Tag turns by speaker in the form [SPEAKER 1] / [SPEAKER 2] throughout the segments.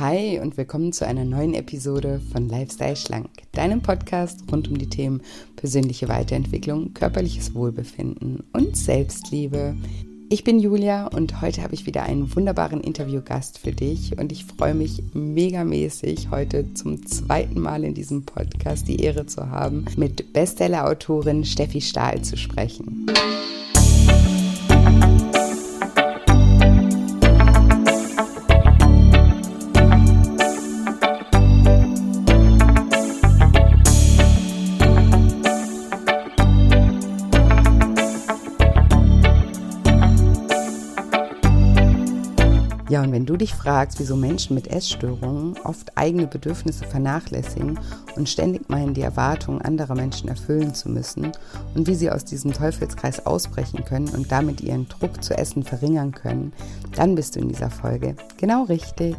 [SPEAKER 1] Hi und willkommen zu einer neuen Episode von Lifestyle Schlank, deinem Podcast rund um die Themen persönliche Weiterentwicklung, körperliches Wohlbefinden und Selbstliebe. Ich bin Julia und heute habe ich wieder einen wunderbaren Interviewgast für dich und ich freue mich megamäßig, heute zum zweiten Mal in diesem Podcast die Ehre zu haben, mit Bestseller-Autorin Steffi Stahl zu sprechen. Dich fragst, wieso Menschen mit Essstörungen oft eigene Bedürfnisse vernachlässigen und ständig meinen, die Erwartungen anderer Menschen erfüllen zu müssen und wie sie aus diesem Teufelskreis ausbrechen können und damit ihren Druck zu essen verringern können, dann bist du in dieser Folge genau richtig.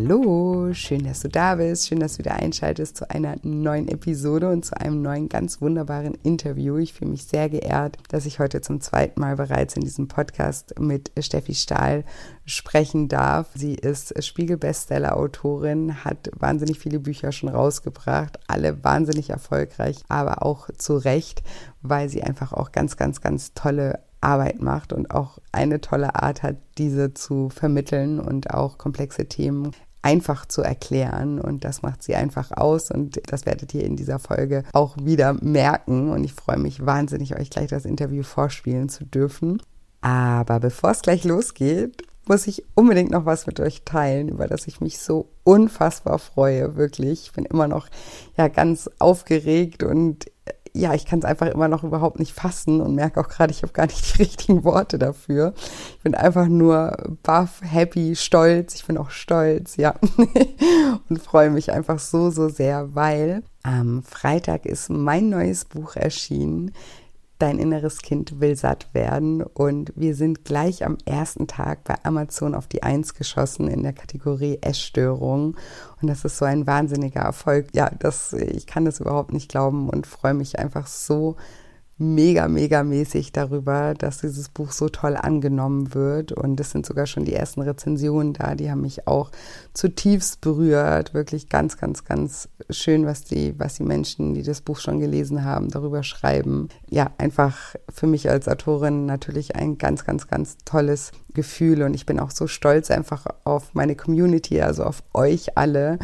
[SPEAKER 1] Hallo, schön, dass du da bist, schön, dass du wieder einschaltest zu einer neuen Episode und zu einem neuen, ganz wunderbaren Interview. Ich fühle mich sehr geehrt, dass ich heute zum zweiten Mal bereits in diesem Podcast mit Steffi Stahl sprechen darf. Sie ist Spiegel-Bestseller-Autorin, hat wahnsinnig viele Bücher schon rausgebracht, alle wahnsinnig erfolgreich, aber auch zu Recht, weil sie einfach auch ganz, ganz, ganz tolle Arbeit macht und auch eine tolle Art hat, diese zu vermitteln und auch komplexe Themen einfach zu erklären und das macht sie einfach aus und das werdet ihr in dieser Folge auch wieder merken und ich freue mich wahnsinnig, euch gleich das Interview vorspielen zu dürfen. Aber bevor es gleich losgeht, muss ich unbedingt noch was mit euch teilen, über das ich mich so unfassbar freue, wirklich. Ich bin immer noch ja ganz aufgeregt und ja, ich kann es einfach immer noch überhaupt nicht fassen und merke auch gerade, ich habe gar nicht die richtigen Worte dafür. Ich bin einfach nur baff, happy, stolz. Ich bin auch stolz, ja. und freue mich einfach so, so sehr, weil am Freitag ist mein neues Buch erschienen. Dein inneres Kind will satt werden. Und wir sind gleich am ersten Tag bei Amazon auf die Eins geschossen in der Kategorie Essstörung. Und das ist so ein wahnsinniger Erfolg. Ja, das, ich kann das überhaupt nicht glauben und freue mich einfach so mega, mega mäßig darüber, dass dieses Buch so toll angenommen wird. Und es sind sogar schon die ersten Rezensionen da, die haben mich auch zutiefst berührt. Wirklich ganz, ganz, ganz schön, was die, was die Menschen, die das Buch schon gelesen haben, darüber schreiben. Ja, einfach für mich als Autorin natürlich ein ganz, ganz, ganz tolles Gefühl. Und ich bin auch so stolz einfach auf meine Community, also auf euch alle,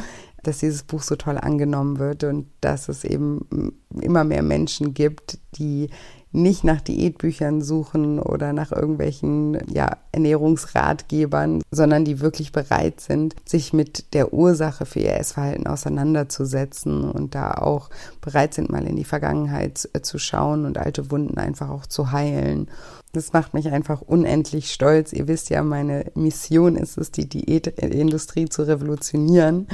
[SPEAKER 1] dass dieses Buch so toll angenommen wird und dass es eben immer mehr Menschen gibt, die nicht nach Diätbüchern suchen oder nach irgendwelchen ja, Ernährungsratgebern, sondern die wirklich bereit sind, sich mit der Ursache für ihr Essverhalten auseinanderzusetzen und da auch bereit sind, mal in die Vergangenheit zu schauen und alte Wunden einfach auch zu heilen. Das macht mich einfach unendlich stolz. Ihr wisst ja, meine Mission ist es, die Diätindustrie zu revolutionieren.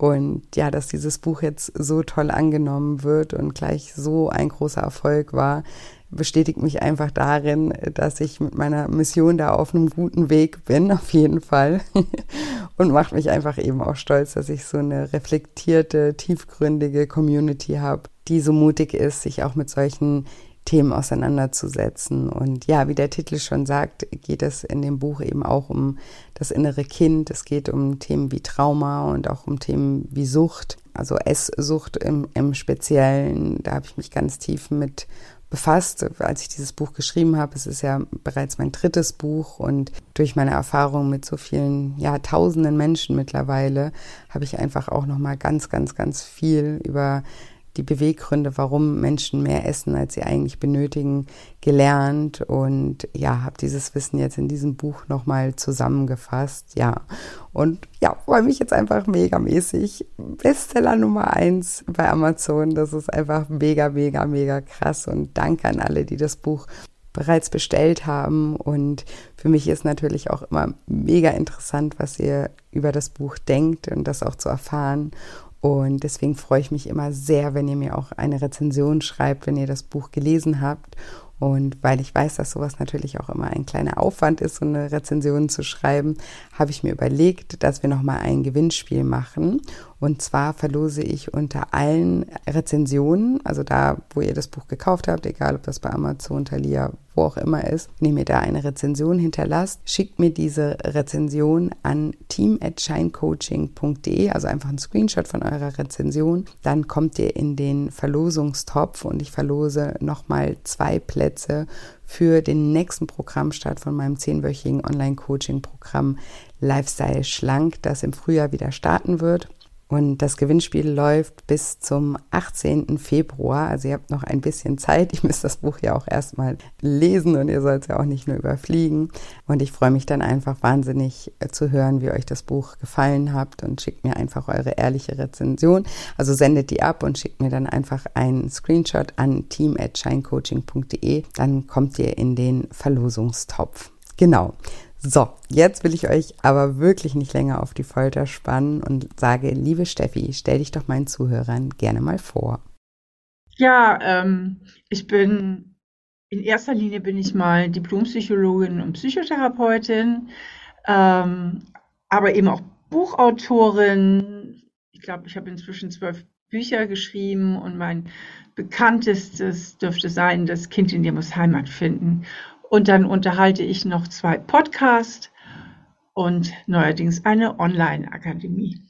[SPEAKER 1] Und ja, dass dieses Buch jetzt so toll angenommen wird und gleich so ein großer Erfolg war, bestätigt mich einfach darin, dass ich mit meiner Mission da auf einem guten Weg bin, auf jeden Fall. und macht mich einfach eben auch stolz, dass ich so eine reflektierte, tiefgründige Community habe, die so mutig ist, sich auch mit solchen Themen auseinanderzusetzen. Und ja, wie der Titel schon sagt, geht es in dem Buch eben auch um das innere Kind. Es geht um Themen wie Trauma und auch um Themen wie Sucht, also Esssucht im, im Speziellen. Da habe ich mich ganz tief mit befasst, als ich dieses Buch geschrieben habe. Es ist ja bereits mein drittes Buch und durch meine Erfahrung mit so vielen, ja, tausenden Menschen mittlerweile habe ich einfach auch noch mal ganz, ganz, ganz viel über die Beweggründe, warum Menschen mehr essen, als sie eigentlich benötigen, gelernt und ja, habe dieses Wissen jetzt in diesem Buch nochmal zusammengefasst. Ja, und ja, freue mich jetzt einfach megamäßig. Bestseller Nummer eins bei Amazon. Das ist einfach mega, mega, mega krass und danke an alle, die das Buch bereits bestellt haben. Und für mich ist natürlich auch immer mega interessant, was ihr über das Buch denkt und das auch zu erfahren. Und deswegen freue ich mich immer sehr, wenn ihr mir auch eine Rezension schreibt, wenn ihr das Buch gelesen habt Und weil ich weiß, dass sowas natürlich auch immer ein kleiner Aufwand ist, so eine Rezension zu schreiben, habe ich mir überlegt, dass wir nochmal ein Gewinnspiel machen. Und zwar verlose ich unter allen Rezensionen, also da, wo ihr das Buch gekauft habt, egal ob das bei Amazon, Thalia, wo auch immer ist, nehmt ihr da eine Rezension hinterlasst, schickt mir diese Rezension an team@shinecoaching.de, also einfach ein Screenshot von eurer Rezension. Dann kommt ihr in den Verlosungstopf und ich verlose nochmal zwei Plätze für den nächsten Programmstart von meinem zehnwöchigen Online-Coaching-Programm Lifestyle Schlank, das im Frühjahr wieder starten wird. Und das Gewinnspiel läuft bis zum 18. Februar. Also ihr habt noch ein bisschen Zeit. Ich müsst das Buch ja auch erstmal lesen und ihr sollt es ja auch nicht nur überfliegen. Und ich freue mich dann einfach wahnsinnig äh, zu hören, wie euch das Buch gefallen habt und schickt mir einfach eure ehrliche Rezension. Also sendet die ab und schickt mir dann einfach einen Screenshot an team@shinecoaching.de. Dann kommt ihr in den Verlosungstopf. Genau. So, jetzt will ich euch aber wirklich nicht länger auf die Folter spannen und sage, liebe Steffi, stell dich doch meinen Zuhörern gerne mal vor.
[SPEAKER 2] Ja, ähm, ich bin in erster Linie bin ich mal Diplompsychologin und Psychotherapeutin, ähm, aber eben auch Buchautorin. Ich glaube, ich habe inzwischen zwölf Bücher geschrieben und mein bekanntestes dürfte sein, Das Kind in dir muss Heimat finden. Und dann unterhalte ich noch zwei Podcasts und neuerdings eine Online-Akademie.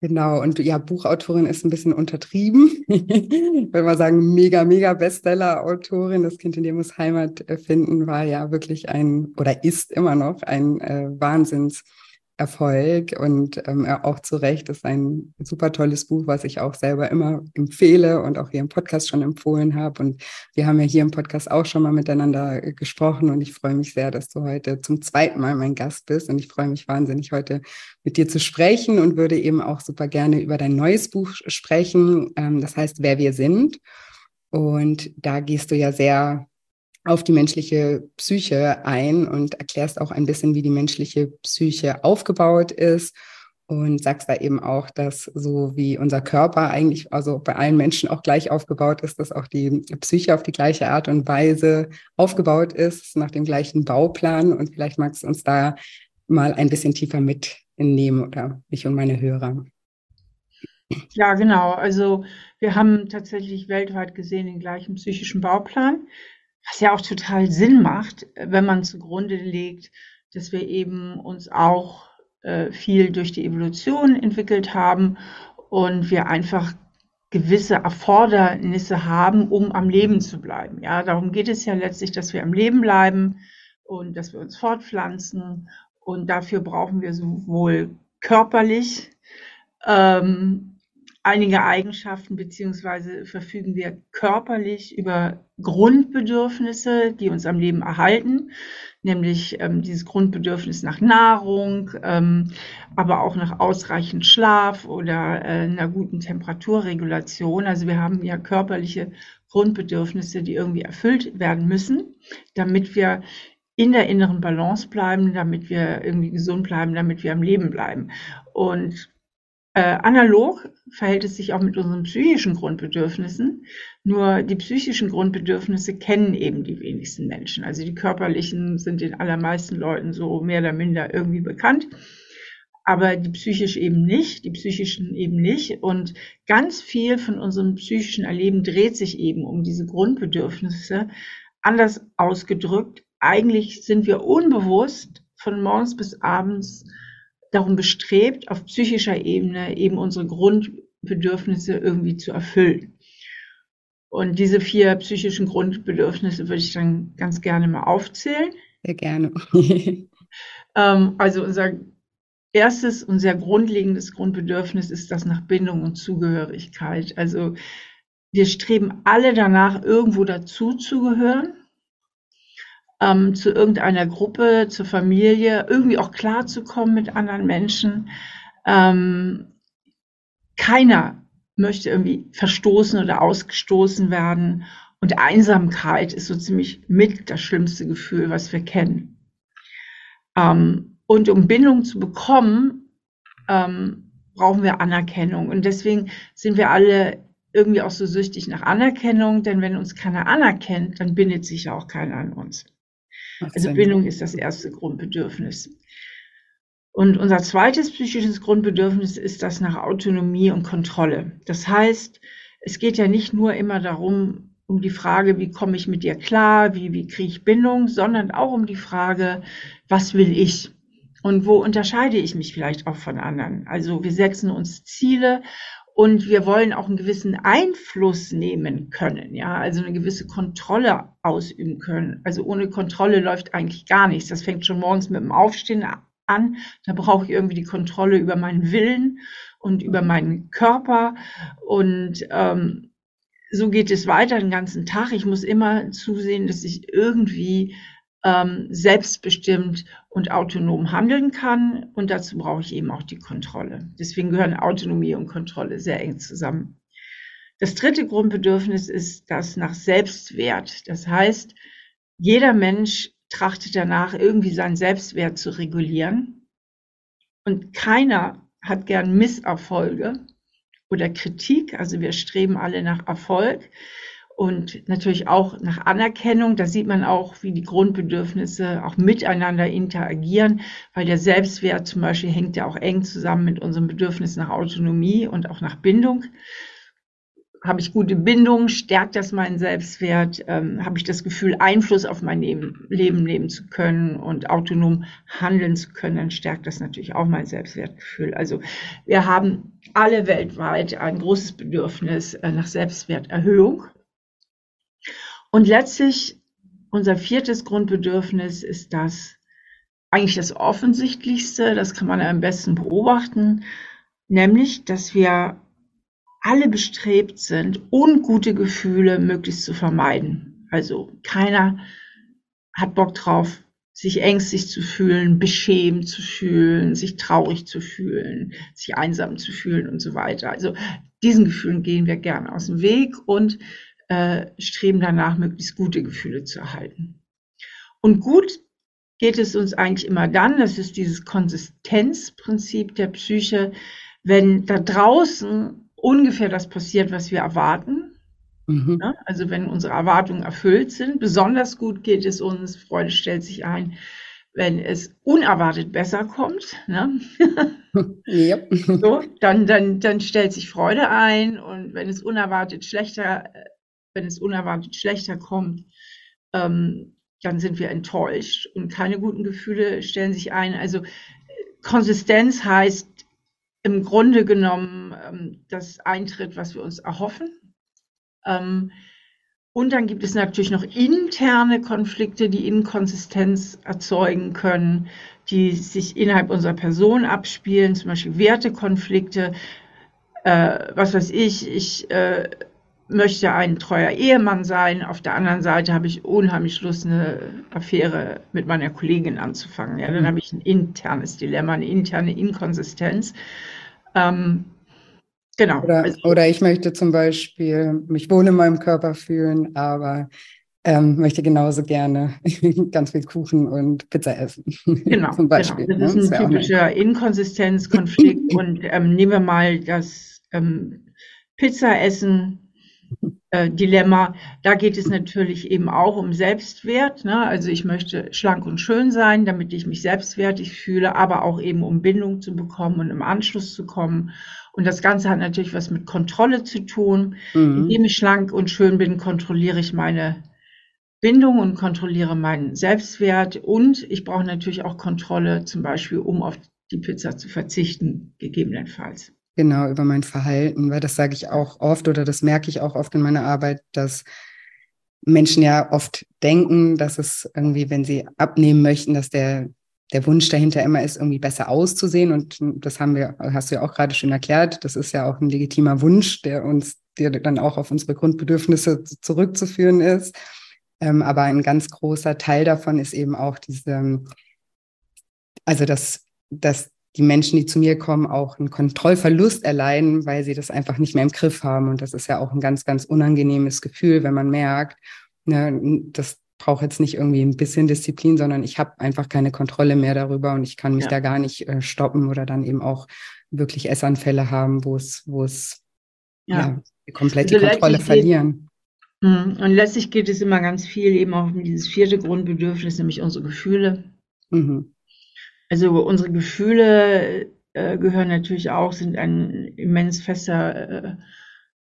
[SPEAKER 1] Genau, und ja, Buchautorin ist ein bisschen untertrieben. Wenn wir sagen, mega, mega Bestseller-Autorin, das Kind in dir muss Heimat finden, war ja wirklich ein oder ist immer noch ein äh, Wahnsinns- Erfolg und ähm, auch zu Recht ist ein super tolles Buch, was ich auch selber immer empfehle und auch hier im Podcast schon empfohlen habe. Und wir haben ja hier im Podcast auch schon mal miteinander äh, gesprochen und ich freue mich sehr, dass du heute zum zweiten Mal mein Gast bist und ich freue mich wahnsinnig, heute mit dir zu sprechen und würde eben auch super gerne über dein neues Buch sprechen. Ähm, das heißt, wer wir sind. Und da gehst du ja sehr auf die menschliche Psyche ein und erklärst auch ein bisschen, wie die menschliche Psyche aufgebaut ist und sagst da eben auch, dass so wie unser Körper eigentlich, also bei allen Menschen auch gleich aufgebaut ist, dass auch die Psyche auf die gleiche Art und Weise aufgebaut ist, nach dem gleichen Bauplan. Und vielleicht magst du uns da mal ein bisschen tiefer mitnehmen oder mich und meine Hörer.
[SPEAKER 2] Ja, genau. Also wir haben tatsächlich weltweit gesehen den gleichen psychischen Bauplan. Was ja auch total Sinn macht, wenn man zugrunde legt, dass wir eben uns auch äh, viel durch die Evolution entwickelt haben und wir einfach gewisse Erfordernisse haben, um am Leben zu bleiben. Ja, darum geht es ja letztlich, dass wir am Leben bleiben und dass wir uns fortpflanzen. Und dafür brauchen wir sowohl körperlich ähm, einige Eigenschaften beziehungsweise verfügen wir körperlich über Grundbedürfnisse, die uns am Leben erhalten, nämlich ähm, dieses Grundbedürfnis nach Nahrung, ähm, aber auch nach ausreichend Schlaf oder äh, einer guten Temperaturregulation. Also wir haben ja körperliche Grundbedürfnisse, die irgendwie erfüllt werden müssen, damit wir in der inneren Balance bleiben, damit wir irgendwie gesund bleiben, damit wir am Leben bleiben. Und analog verhält es sich auch mit unseren psychischen Grundbedürfnissen. Nur die psychischen Grundbedürfnisse kennen eben die wenigsten Menschen. Also die körperlichen sind den allermeisten Leuten so mehr oder minder irgendwie bekannt. Aber die psychisch eben nicht, die psychischen eben nicht. Und ganz viel von unserem psychischen Erleben dreht sich eben um diese Grundbedürfnisse. Anders ausgedrückt, eigentlich sind wir unbewusst von morgens bis abends darum bestrebt, auf psychischer Ebene eben unsere Grundbedürfnisse irgendwie zu erfüllen. Und diese vier psychischen Grundbedürfnisse würde ich dann ganz gerne mal aufzählen.
[SPEAKER 1] Sehr gerne.
[SPEAKER 2] ähm, also unser erstes und sehr grundlegendes Grundbedürfnis ist das nach Bindung und Zugehörigkeit. Also wir streben alle danach, irgendwo dazu zu gehören ähm, zu irgendeiner Gruppe, zur Familie, irgendwie auch klarzukommen mit anderen Menschen. Ähm, keiner möchte irgendwie verstoßen oder ausgestoßen werden. Und Einsamkeit ist so ziemlich mit das schlimmste Gefühl, was wir kennen. Ähm, und um Bindung zu bekommen, ähm, brauchen wir Anerkennung. Und deswegen sind wir alle irgendwie auch so süchtig nach Anerkennung, denn wenn uns keiner anerkennt, dann bindet sich ja auch keiner an uns. Also Bindung ist das erste Grundbedürfnis. Und unser zweites psychisches Grundbedürfnis ist das nach Autonomie und Kontrolle. Das heißt, es geht ja nicht nur immer darum, um die Frage, wie komme ich mit dir klar, wie, wie kriege ich Bindung, sondern auch um die Frage, was will ich? Und wo unterscheide ich mich vielleicht auch von anderen? Also wir setzen uns Ziele und wir wollen auch einen gewissen Einfluss nehmen können, ja, also eine gewisse Kontrolle ausüben können. Also ohne Kontrolle läuft eigentlich gar nichts. Das fängt schon morgens mit dem Aufstehen an. Da brauche ich irgendwie die Kontrolle über meinen Willen und über meinen Körper. Und ähm, so geht es weiter den ganzen Tag. Ich muss immer zusehen, dass ich irgendwie ähm, selbstbestimmt und autonom handeln kann. Und dazu brauche ich eben auch die Kontrolle. Deswegen gehören Autonomie und Kontrolle sehr eng zusammen. Das dritte Grundbedürfnis ist das nach Selbstwert. Das heißt, jeder Mensch trachtet danach, irgendwie seinen Selbstwert zu regulieren. Und keiner hat gern Misserfolge oder Kritik. Also wir streben alle nach Erfolg und natürlich auch nach Anerkennung. Da sieht man auch, wie die Grundbedürfnisse auch miteinander interagieren, weil der Selbstwert zum Beispiel hängt ja auch eng zusammen mit unserem Bedürfnis nach Autonomie und auch nach Bindung. Habe ich gute Bindung, stärkt das meinen Selbstwert, ähm, habe ich das Gefühl, Einfluss auf mein Leben, Leben nehmen zu können und autonom handeln zu können, dann stärkt das natürlich auch mein Selbstwertgefühl. Also wir haben alle weltweit ein großes Bedürfnis äh, nach Selbstwerterhöhung. Und letztlich unser viertes Grundbedürfnis ist das eigentlich das Offensichtlichste, das kann man am besten beobachten, nämlich, dass wir alle bestrebt sind, ungute Gefühle möglichst zu vermeiden. Also keiner hat Bock drauf, sich ängstlich zu fühlen, beschämt zu fühlen, sich traurig zu fühlen, sich einsam zu fühlen und so weiter. Also diesen Gefühlen gehen wir gerne aus dem Weg und äh, streben danach, möglichst gute Gefühle zu erhalten. Und gut geht es uns eigentlich immer dann, das ist dieses Konsistenzprinzip der Psyche, wenn da draußen ungefähr das passiert, was wir erwarten. Mhm. Ja, also wenn unsere Erwartungen erfüllt sind, besonders gut geht es uns, Freude stellt sich ein, wenn es unerwartet besser kommt, ne? yep. so, dann, dann, dann stellt sich Freude ein und wenn es unerwartet schlechter wenn es unerwartet schlechter kommt, ähm, dann sind wir enttäuscht und keine guten Gefühle stellen sich ein. Also Konsistenz heißt im Grunde genommen ähm, das Eintritt, was wir uns erhoffen. Ähm, und dann gibt es natürlich noch interne Konflikte, die Inkonsistenz erzeugen können, die sich innerhalb unserer Person abspielen, zum Beispiel Wertekonflikte. Äh, was weiß ich, ich äh, möchte ein treuer Ehemann sein. Auf der anderen Seite habe ich unheimlich Lust, eine Affäre mit meiner Kollegin anzufangen. Ja, dann mhm. habe ich ein internes Dilemma, eine interne Inkonsistenz. Ähm,
[SPEAKER 1] genau. Oder, also, oder, ich möchte zum Beispiel mich wohl in meinem Körper fühlen, aber ähm, möchte genauso gerne ganz viel Kuchen und Pizza essen.
[SPEAKER 2] Genau, zum Beispiel. Genau. Das ne? ist ein typischer Inkonsistenzkonflikt. und ähm, nehmen wir mal das ähm, Pizza essen äh, Dilemma. Da geht es natürlich eben auch um Selbstwert. Ne? Also ich möchte schlank und schön sein, damit ich mich selbstwertig fühle, aber auch eben um Bindung zu bekommen und im Anschluss zu kommen. Und das Ganze hat natürlich was mit Kontrolle zu tun. Mhm. Indem ich schlank und schön bin, kontrolliere ich meine Bindung und kontrolliere meinen Selbstwert. Und ich brauche natürlich auch Kontrolle, zum Beispiel, um auf die Pizza zu verzichten, gegebenenfalls.
[SPEAKER 1] Genau, über mein Verhalten, weil das sage ich auch oft oder das merke ich auch oft in meiner Arbeit, dass Menschen ja oft denken, dass es irgendwie, wenn sie abnehmen möchten, dass der, der Wunsch dahinter immer ist, irgendwie besser auszusehen. Und das haben wir, hast du ja auch gerade schon erklärt, das ist ja auch ein legitimer Wunsch, der uns, der dann auch auf unsere Grundbedürfnisse zurückzuführen ist. Ähm, aber ein ganz großer Teil davon ist eben auch diese, also dass, dass die Menschen, die zu mir kommen, auch einen Kontrollverlust erleiden, weil sie das einfach nicht mehr im Griff haben. Und das ist ja auch ein ganz, ganz unangenehmes Gefühl, wenn man merkt, ne, das braucht jetzt nicht irgendwie ein bisschen Disziplin, sondern ich habe einfach keine Kontrolle mehr darüber und ich kann mich ja. da gar nicht äh, stoppen oder dann eben auch wirklich Essanfälle haben, wo es, wo es ja, ja komplett also die Kontrolle verlieren.
[SPEAKER 2] Hm, und letztlich geht es immer ganz viel eben auch um dieses vierte Grundbedürfnis, nämlich unsere Gefühle. Mhm. Also unsere Gefühle äh, gehören natürlich auch, sind ein immens fester äh,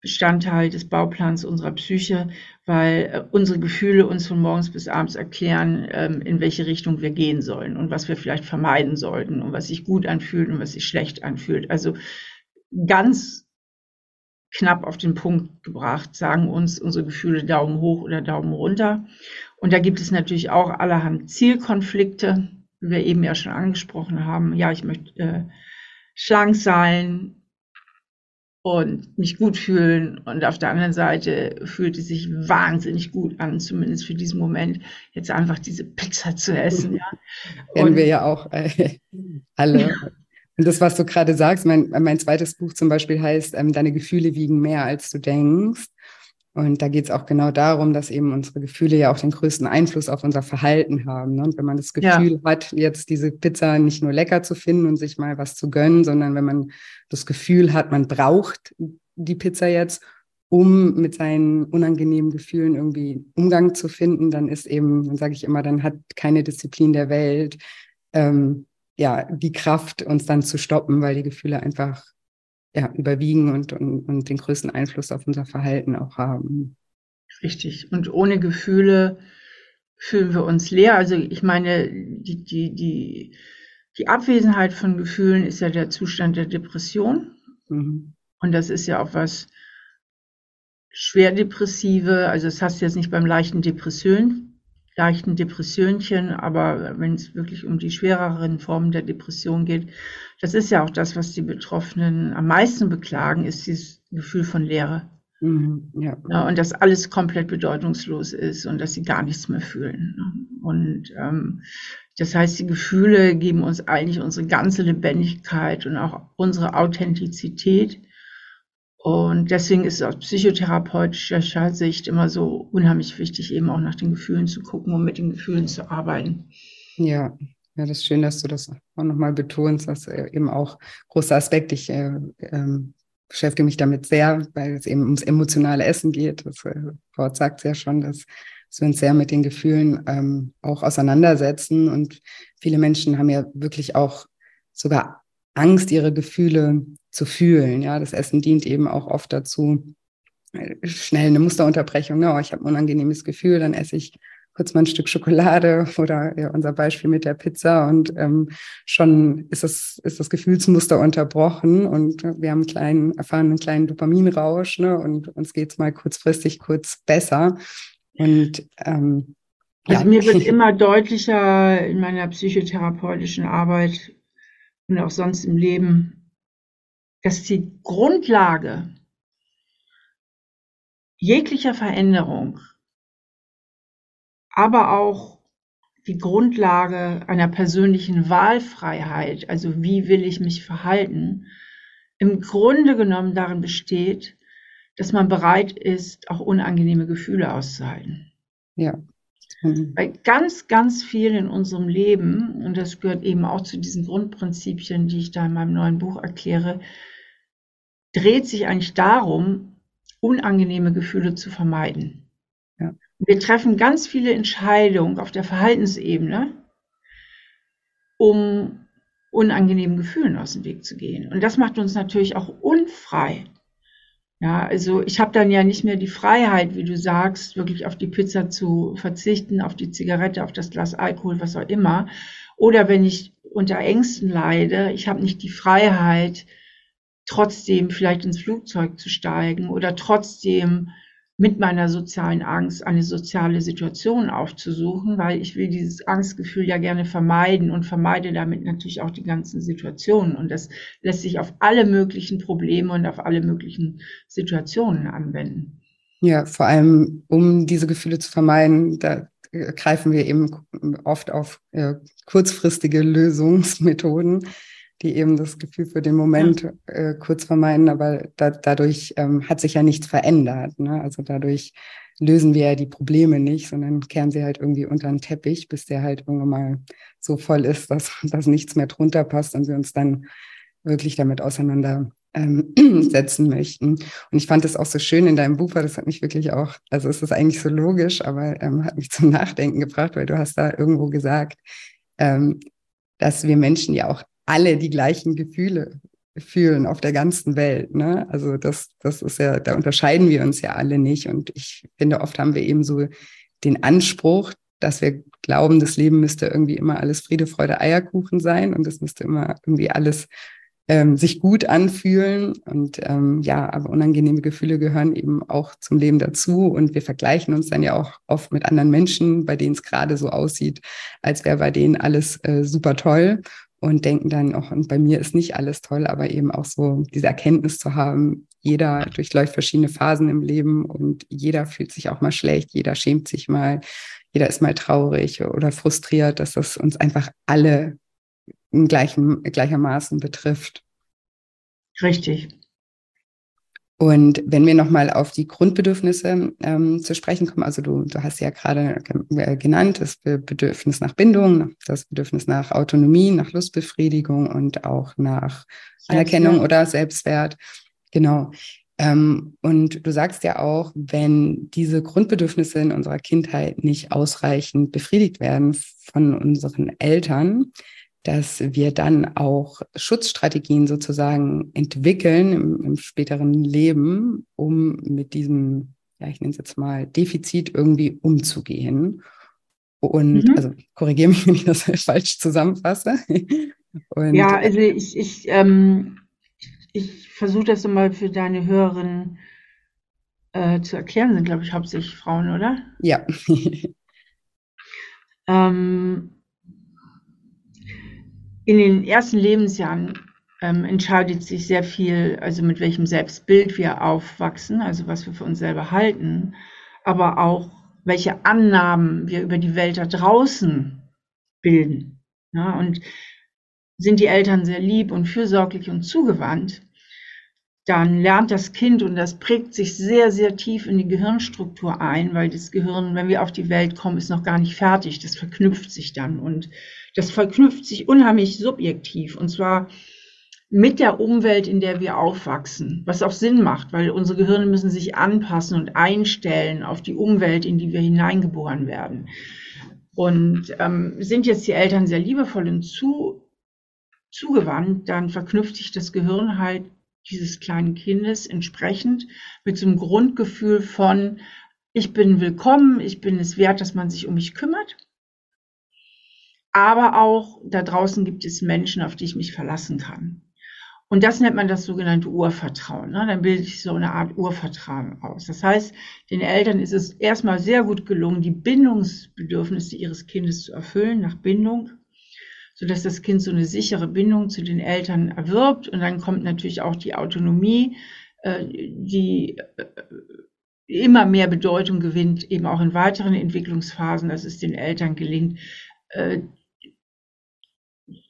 [SPEAKER 2] Bestandteil des Bauplans unserer Psyche, weil äh, unsere Gefühle uns von morgens bis abends erklären, ähm, in welche Richtung wir gehen sollen und was wir vielleicht vermeiden sollten und was sich gut anfühlt und was sich schlecht anfühlt. Also ganz knapp auf den Punkt gebracht, sagen uns unsere Gefühle Daumen hoch oder Daumen runter. Und da gibt es natürlich auch allerhand Zielkonflikte, wie wir eben ja schon angesprochen haben. Ja, ich möchte äh, schlank sein, und mich gut fühlen. Und auf der anderen Seite fühlt es sich wahnsinnig gut an, zumindest für diesen Moment, jetzt einfach diese Pizza zu essen. Ja.
[SPEAKER 1] Kennen wir ja auch äh, alle. Und das, was du gerade sagst, mein, mein zweites Buch zum Beispiel heißt, ähm, Deine Gefühle wiegen mehr, als du denkst. Und da geht es auch genau darum, dass eben unsere Gefühle ja auch den größten Einfluss auf unser Verhalten haben. Ne? Und wenn man das Gefühl ja. hat, jetzt diese Pizza nicht nur lecker zu finden und sich mal was zu gönnen, sondern wenn man das Gefühl hat, man braucht die Pizza jetzt, um mit seinen unangenehmen Gefühlen irgendwie Umgang zu finden, dann ist eben, dann sage ich immer, dann hat keine Disziplin der Welt ähm, ja die Kraft, uns dann zu stoppen, weil die Gefühle einfach ja, überwiegen und, und, und den größten Einfluss auf unser Verhalten auch haben.
[SPEAKER 2] Richtig. Und ohne Gefühle fühlen wir uns leer. Also ich meine, die, die, die, die Abwesenheit von Gefühlen ist ja der Zustand der Depression. Mhm. Und das ist ja auch was schwerdepressive, also das hast du jetzt nicht beim leichten Depression, leichten Depressionchen, aber wenn es wirklich um die schwereren Formen der Depression geht, das ist ja auch das, was die Betroffenen am meisten beklagen, ist dieses Gefühl von Leere. Mhm, ja. ja. und dass alles komplett bedeutungslos ist und dass sie gar nichts mehr fühlen. Ne? Und ähm, das heißt, die Gefühle geben uns eigentlich unsere ganze Lebendigkeit und auch unsere Authentizität. Und deswegen ist es aus psychotherapeutischer Sicht immer so unheimlich wichtig, eben auch nach den Gefühlen zu gucken und mit den Gefühlen zu arbeiten.
[SPEAKER 1] Ja, ja, das ist schön, dass du das auch nochmal betonst, dass äh, eben auch großer Aspekt. Ich äh, ähm, beschäftige mich damit sehr, weil es eben ums emotionale Essen geht. Das äh, Frau sagt ja schon, dass, dass wir uns sehr mit den Gefühlen ähm, auch auseinandersetzen. Und viele Menschen haben ja wirklich auch sogar Angst, ihre Gefühle zu fühlen. Ja, das Essen dient eben auch oft dazu, äh, schnell eine Musterunterbrechung. Ne? Oh, ich habe ein unangenehmes Gefühl, dann esse ich kurz mal ein Stück Schokolade oder ja, unser Beispiel mit der Pizza und ähm, schon ist das, ist das Gefühlsmuster unterbrochen und wir haben einen kleinen, erfahren einen kleinen Dopaminrausch ne? und uns geht's mal kurzfristig kurz besser. Und ähm,
[SPEAKER 2] also mir wird immer deutlicher in meiner psychotherapeutischen Arbeit und auch sonst im Leben, dass die Grundlage jeglicher Veränderung, aber auch die Grundlage einer persönlichen Wahlfreiheit, also wie will ich mich verhalten, im Grunde genommen darin besteht, dass man bereit ist, auch unangenehme Gefühle auszuhalten. Ja. Mhm. Bei ganz, ganz viel in unserem Leben, und das gehört eben auch zu diesen Grundprinzipien, die ich da in meinem neuen Buch erkläre, dreht sich eigentlich darum, unangenehme Gefühle zu vermeiden. Ja. Wir treffen ganz viele Entscheidungen auf der Verhaltensebene, um unangenehmen Gefühlen aus dem Weg zu gehen. Und das macht uns natürlich auch unfrei. Ja, also ich habe dann ja nicht mehr die Freiheit, wie du sagst, wirklich auf die Pizza zu verzichten, auf die Zigarette, auf das Glas Alkohol, was auch immer. Oder wenn ich unter Ängsten leide, ich habe nicht die Freiheit, trotzdem vielleicht ins Flugzeug zu steigen oder trotzdem mit meiner sozialen Angst eine soziale Situation aufzusuchen, weil ich will dieses Angstgefühl ja gerne vermeiden und vermeide damit natürlich auch die ganzen Situationen. Und das lässt sich auf alle möglichen Probleme und auf alle möglichen Situationen anwenden.
[SPEAKER 1] Ja, vor allem, um diese Gefühle zu vermeiden, da greifen wir eben oft auf äh, kurzfristige Lösungsmethoden die eben das Gefühl für den Moment äh, kurz vermeiden, aber da, dadurch ähm, hat sich ja nichts verändert. Ne? Also dadurch lösen wir ja die Probleme nicht, sondern kehren sie halt irgendwie unter den Teppich, bis der halt irgendwann mal so voll ist, dass, dass nichts mehr drunter passt und wir uns dann wirklich damit auseinandersetzen ähm, setzen möchten. Und ich fand das auch so schön in deinem Buch, weil das hat mich wirklich auch, also es ist eigentlich so logisch, aber ähm, hat mich zum Nachdenken gebracht, weil du hast da irgendwo gesagt, ähm, dass wir Menschen ja auch alle die gleichen Gefühle fühlen auf der ganzen Welt. Ne? Also das, das ist ja, da unterscheiden wir uns ja alle nicht. Und ich finde, oft haben wir eben so den Anspruch, dass wir glauben, das Leben müsste irgendwie immer alles Friede, Freude, Eierkuchen sein und es müsste immer irgendwie alles ähm, sich gut anfühlen. Und ähm, ja, aber unangenehme Gefühle gehören eben auch zum Leben dazu. Und wir vergleichen uns dann ja auch oft mit anderen Menschen, bei denen es gerade so aussieht, als wäre bei denen alles äh, super toll. Und denken dann auch, und bei mir ist nicht alles toll, aber eben auch so diese Erkenntnis zu haben, jeder durchläuft verschiedene Phasen im Leben und jeder fühlt sich auch mal schlecht, jeder schämt sich mal, jeder ist mal traurig oder frustriert, dass das uns einfach alle in gleichem, gleichermaßen betrifft.
[SPEAKER 2] Richtig.
[SPEAKER 1] Und wenn wir nochmal auf die Grundbedürfnisse ähm, zu sprechen kommen, also du, du hast ja gerade äh, genannt, das Bedürfnis nach Bindung, das Bedürfnis nach Autonomie, nach Lustbefriedigung und auch nach Anerkennung oder Selbstwert. Genau. Ähm, und du sagst ja auch, wenn diese Grundbedürfnisse in unserer Kindheit nicht ausreichend befriedigt werden von unseren Eltern, dass wir dann auch Schutzstrategien sozusagen entwickeln im, im späteren Leben, um mit diesem, ja, ich nenne es jetzt mal, Defizit irgendwie umzugehen. Und mhm. also korrigiere mich, wenn ich das falsch zusammenfasse.
[SPEAKER 2] Und, ja, also ich, ich, ähm, ich versuche das mal für deine Hörerinnen äh, zu erklären, sind, glaube ich, hauptsächlich Frauen, oder?
[SPEAKER 1] Ja.
[SPEAKER 2] ähm, in den ersten Lebensjahren ähm, entscheidet sich sehr viel, also mit welchem Selbstbild wir aufwachsen, also was wir für uns selber halten, aber auch welche Annahmen wir über die Welt da draußen bilden. Ja, und sind die Eltern sehr lieb und fürsorglich und zugewandt, dann lernt das Kind und das prägt sich sehr, sehr tief in die Gehirnstruktur ein, weil das Gehirn, wenn wir auf die Welt kommen, ist noch gar nicht fertig. Das verknüpft sich dann und das verknüpft sich unheimlich subjektiv und zwar mit der Umwelt, in der wir aufwachsen, was auch Sinn macht, weil unsere Gehirne müssen sich anpassen und einstellen auf die Umwelt, in die wir hineingeboren werden. Und ähm, sind jetzt die Eltern sehr liebevoll und zu, zugewandt, dann verknüpft sich das Gehirn halt dieses kleinen Kindes entsprechend mit so einem Grundgefühl von, ich bin willkommen, ich bin es wert, dass man sich um mich kümmert aber auch da draußen gibt es Menschen, auf die ich mich verlassen kann. Und das nennt man das sogenannte Urvertrauen. Ne? Dann bildet sich so eine Art Urvertrauen aus. Das heißt, den Eltern ist es erstmal sehr gut gelungen, die Bindungsbedürfnisse ihres Kindes zu erfüllen nach Bindung, sodass das Kind so eine sichere Bindung zu den Eltern erwirbt. Und dann kommt natürlich auch die Autonomie, äh, die äh, immer mehr Bedeutung gewinnt, eben auch in weiteren Entwicklungsphasen, dass es den Eltern gelingt, äh,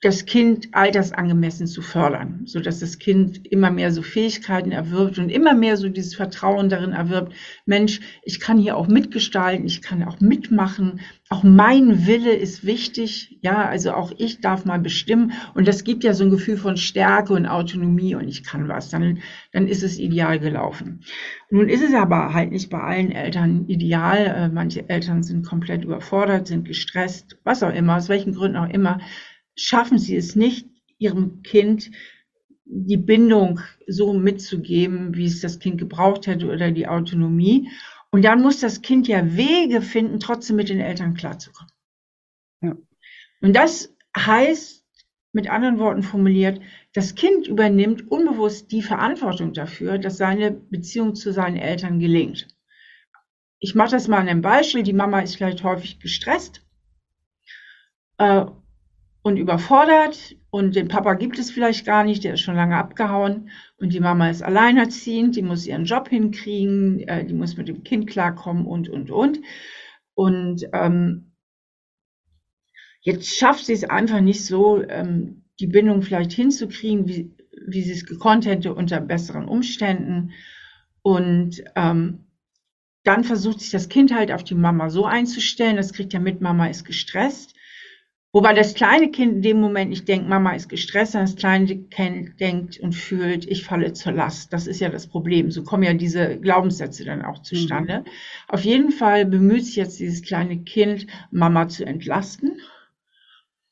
[SPEAKER 2] das Kind altersangemessen zu fördern, so dass das Kind immer mehr so Fähigkeiten erwirbt und immer mehr so dieses Vertrauen darin erwirbt, Mensch, ich kann hier auch mitgestalten, ich kann auch mitmachen, auch mein Wille ist wichtig, ja, also auch ich darf mal bestimmen. Und das gibt ja so ein Gefühl von Stärke und Autonomie und ich kann was, dann, dann ist es ideal gelaufen. Nun ist es aber halt nicht bei allen Eltern ideal, äh, manche Eltern sind komplett überfordert, sind gestresst, was auch immer, aus welchen Gründen auch immer, schaffen sie es nicht, ihrem Kind die Bindung so mitzugeben, wie es das Kind gebraucht hätte oder die Autonomie. Und dann muss das Kind ja Wege finden, trotzdem mit den Eltern klarzukommen. Ja. Und das heißt, mit anderen Worten formuliert, das Kind übernimmt unbewusst die Verantwortung dafür, dass seine Beziehung zu seinen Eltern gelingt. Ich mache das mal an einem Beispiel. Die Mama ist vielleicht häufig gestresst äh, und überfordert und den Papa gibt es vielleicht gar nicht, der ist schon lange abgehauen und die Mama ist alleinerziehend, die muss ihren Job hinkriegen, äh, die muss mit dem Kind klarkommen und, und, und. Und ähm, jetzt schafft sie es einfach nicht so, ähm, die Bindung vielleicht hinzukriegen, wie, wie sie es gekonnt hätte unter besseren Umständen. Und ähm, dann versucht sich das Kind halt auf die Mama so einzustellen, das kriegt ja mit, Mama ist gestresst Wobei das kleine Kind in dem Moment nicht denkt, Mama ist gestresst, sondern das kleine Kind denkt und fühlt, ich falle zur Last. Das ist ja das Problem. So kommen ja diese Glaubenssätze dann auch zustande. Mhm. Auf jeden Fall bemüht sich jetzt dieses kleine Kind, Mama zu entlasten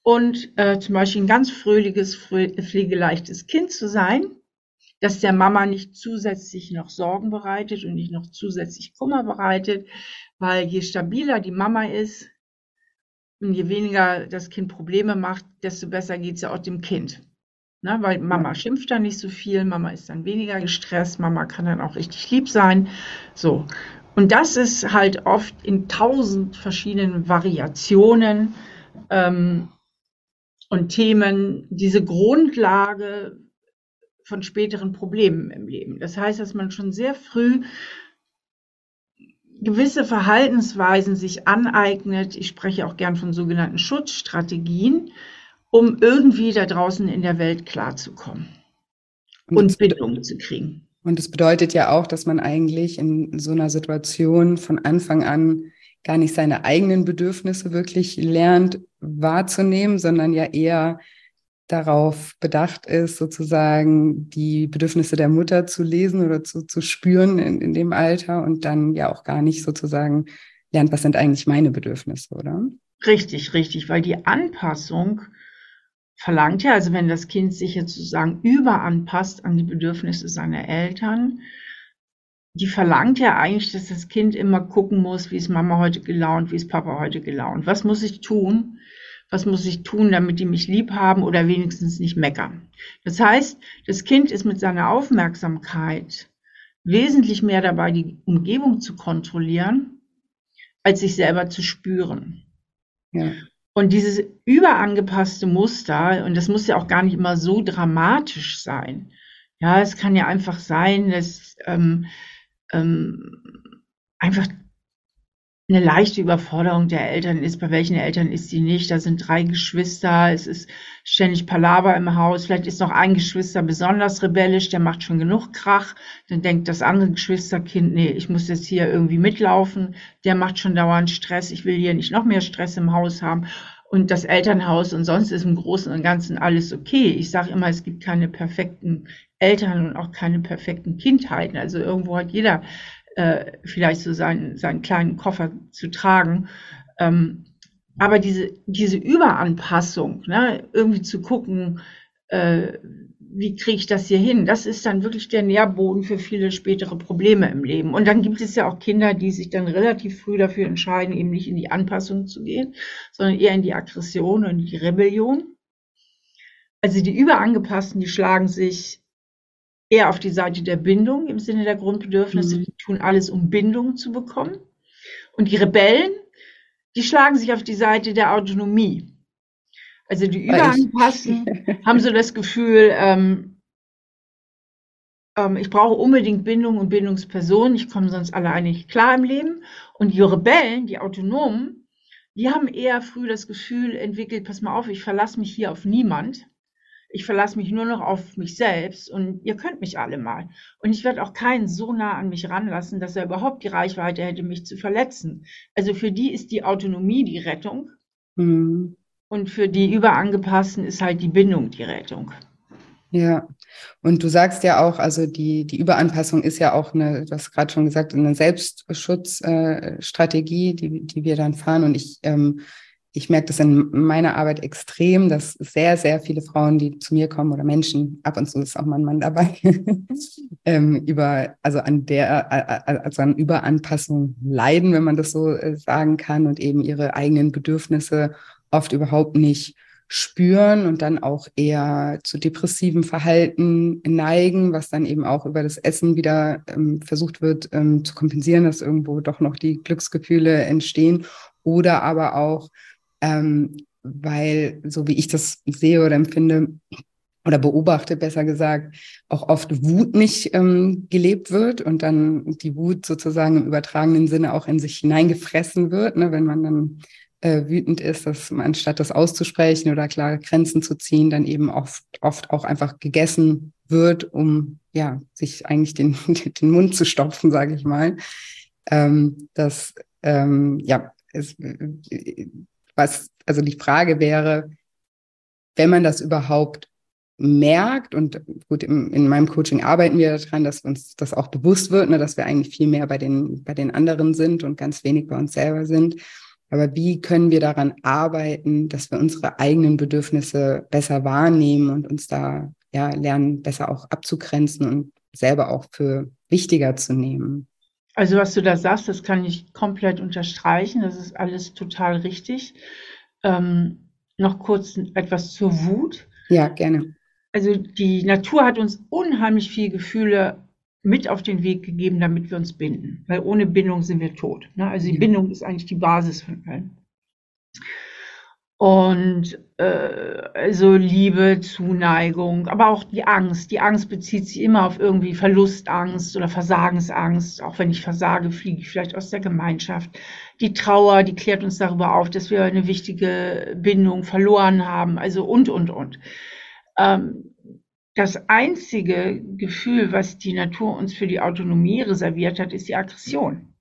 [SPEAKER 2] und äh, zum Beispiel ein ganz fröhliches, pflegeleichtes Kind zu sein, das der Mama nicht zusätzlich noch Sorgen bereitet und nicht noch zusätzlich Kummer bereitet, weil je stabiler die Mama ist, und je weniger das Kind Probleme macht, desto besser geht es ja auch dem Kind. Ne? Weil Mama schimpft dann nicht so viel, Mama ist dann weniger gestresst, Mama kann dann auch richtig lieb sein. So. Und das ist halt oft in tausend verschiedenen Variationen ähm, und Themen diese Grundlage von späteren Problemen im Leben. Das heißt, dass man schon sehr früh gewisse Verhaltensweisen sich aneignet. Ich spreche auch gern von sogenannten Schutzstrategien, um irgendwie da draußen in der Welt klarzukommen und, und Bildung zu kriegen.
[SPEAKER 1] Und das bedeutet ja auch, dass man eigentlich in so einer Situation von Anfang an gar nicht seine eigenen Bedürfnisse wirklich lernt wahrzunehmen, sondern ja eher darauf bedacht ist, sozusagen die Bedürfnisse der Mutter zu lesen oder zu, zu spüren in, in dem Alter und dann ja auch gar nicht sozusagen lernt, was sind eigentlich meine Bedürfnisse, oder?
[SPEAKER 2] Richtig, richtig, weil die Anpassung verlangt ja, also wenn das Kind sich jetzt sozusagen überanpasst an die Bedürfnisse seiner Eltern, die verlangt ja eigentlich, dass das Kind immer gucken muss, wie ist Mama heute gelaunt, wie ist Papa heute gelaunt. Was muss ich tun, was muss ich tun, damit die mich lieb haben oder wenigstens nicht meckern. Das heißt, das Kind ist mit seiner Aufmerksamkeit wesentlich mehr dabei, die Umgebung zu kontrollieren, als sich selber zu spüren. Ja. Und dieses überangepasste Muster, und das muss ja auch gar nicht immer so dramatisch sein. Ja, es kann ja einfach sein, dass ähm, ähm, einfach eine leichte Überforderung der Eltern ist. Bei welchen Eltern ist sie nicht? Da sind drei Geschwister, es ist ständig Palaver im Haus. Vielleicht ist noch ein Geschwister besonders rebellisch, der macht schon genug Krach. Dann denkt das andere Geschwisterkind, nee, ich muss jetzt hier irgendwie mitlaufen. Der macht schon dauernd Stress. Ich will hier nicht noch mehr Stress im Haus haben. Und das Elternhaus und sonst ist im Großen und Ganzen alles okay. Ich sage immer, es gibt keine perfekten Eltern und auch keine perfekten Kindheiten. Also irgendwo hat jeder äh, vielleicht so seinen, seinen kleinen Koffer zu tragen. Ähm, aber diese, diese Überanpassung, ne, irgendwie zu gucken, äh, wie kriege ich das hier hin? Das ist dann wirklich der Nährboden für viele spätere Probleme im Leben. Und dann gibt es ja auch Kinder, die sich dann relativ früh dafür entscheiden, eben nicht in die Anpassung zu gehen, sondern eher in die Aggression und die Rebellion. Also die Überangepassten, die schlagen sich eher auf die Seite der Bindung im Sinne der Grundbedürfnisse. Mhm. Die tun alles, um Bindung zu bekommen. Und die Rebellen, die schlagen sich auf die Seite der Autonomie. Also die Überangpassen haben so das Gefühl, ähm, ähm, ich brauche unbedingt Bindung und Bindungspersonen, ich komme sonst alleine nicht klar im Leben. Und die Rebellen, die Autonomen, die haben eher früh das Gefühl entwickelt, pass mal auf, ich verlasse mich hier auf niemand ich verlasse mich nur noch auf mich selbst und ihr könnt mich alle mal. Und ich werde auch keinen so nah an mich ranlassen, dass er überhaupt die Reichweite hätte, mich zu verletzen. Also für die ist die Autonomie die Rettung. Mhm. Und für die Überangepassten ist halt die Bindung die Rettung.
[SPEAKER 1] Ja, und du sagst ja auch, also die, die Überanpassung ist ja auch eine, du hast gerade schon gesagt, eine Selbstschutzstrategie, äh, die, die wir dann fahren. Und ich ähm, ich merke das in meiner Arbeit extrem, dass sehr, sehr viele Frauen, die zu mir kommen oder Menschen, ab und zu ist auch mein Mann dabei, ähm, über, also an der, also an Überanpassung leiden, wenn man das so äh, sagen kann und eben ihre eigenen Bedürfnisse oft überhaupt nicht spüren und dann auch eher zu depressiven Verhalten neigen, was dann eben auch über das Essen wieder ähm, versucht wird ähm, zu kompensieren, dass irgendwo doch noch die Glücksgefühle entstehen. Oder aber auch ähm, weil, so wie ich das sehe oder empfinde, oder beobachte, besser gesagt, auch oft Wut nicht ähm, gelebt wird und dann die Wut sozusagen im übertragenen Sinne auch in sich hineingefressen wird, ne, wenn man dann äh, wütend ist, dass man anstatt das auszusprechen oder klare Grenzen zu ziehen, dann eben oft, oft auch einfach gegessen wird, um ja sich eigentlich den, den Mund zu stopfen, sage ich mal. Ähm, das ähm, ja, es, was, also die Frage wäre, wenn man das überhaupt merkt und gut, im, in meinem Coaching arbeiten wir daran, dass uns das auch bewusst wird, ne, dass wir eigentlich viel mehr bei den, bei den anderen sind und ganz wenig bei uns selber sind. Aber wie können wir daran arbeiten, dass wir unsere eigenen Bedürfnisse besser wahrnehmen und uns da ja lernen, besser auch abzugrenzen und selber auch für wichtiger zu nehmen?
[SPEAKER 2] Also was du da sagst, das kann ich komplett unterstreichen. Das ist alles total richtig. Ähm, noch kurz etwas zur Wut.
[SPEAKER 1] Ja, gerne.
[SPEAKER 2] Also die Natur hat uns unheimlich viele Gefühle mit auf den Weg gegeben, damit wir uns binden. Weil ohne Bindung sind wir tot. Ne? Also die. Bindung ist eigentlich die Basis von allem. Und äh, also Liebe, Zuneigung, aber auch die Angst. Die Angst bezieht sich immer auf irgendwie Verlustangst oder Versagensangst. Auch wenn ich versage, fliege ich vielleicht aus der Gemeinschaft. Die Trauer, die klärt uns darüber auf, dass wir eine wichtige Bindung verloren haben. Also und, und, und. Ähm, das einzige Gefühl, was die Natur uns für die Autonomie reserviert hat, ist die Aggression.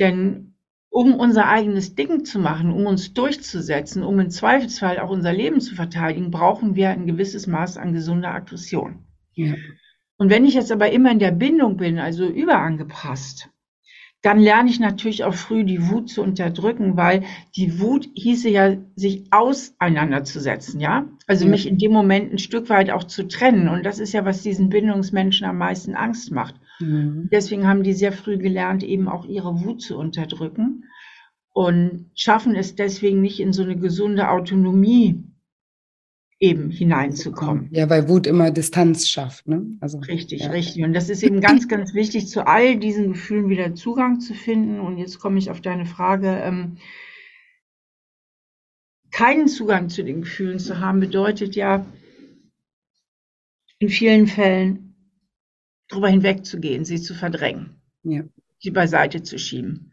[SPEAKER 2] Denn um unser eigenes Ding zu machen, um uns durchzusetzen, um im Zweifelsfall auch unser Leben zu verteidigen, brauchen wir ein gewisses Maß an gesunder Aggression. Ja. Und wenn ich jetzt aber immer in der Bindung bin, also überangepasst, dann lerne ich natürlich auch früh die Wut zu unterdrücken, weil die Wut hieße ja, sich auseinanderzusetzen, ja? Also ja. mich in dem Moment ein Stück weit auch zu trennen. Und das ist ja, was diesen Bindungsmenschen am meisten Angst macht. Mhm. Deswegen haben die sehr früh gelernt, eben auch ihre Wut zu unterdrücken und schaffen es deswegen nicht in so eine gesunde Autonomie eben hineinzukommen.
[SPEAKER 1] Ja, weil Wut immer Distanz schafft. Ne?
[SPEAKER 2] Also, richtig, ja. richtig. Und das ist eben ganz, ganz wichtig, zu all diesen Gefühlen wieder Zugang zu finden. Und jetzt komme ich auf deine Frage. Ähm, keinen Zugang zu den Gefühlen zu haben, bedeutet ja in vielen Fällen darüber hinwegzugehen, sie zu verdrängen, ja. sie beiseite zu schieben.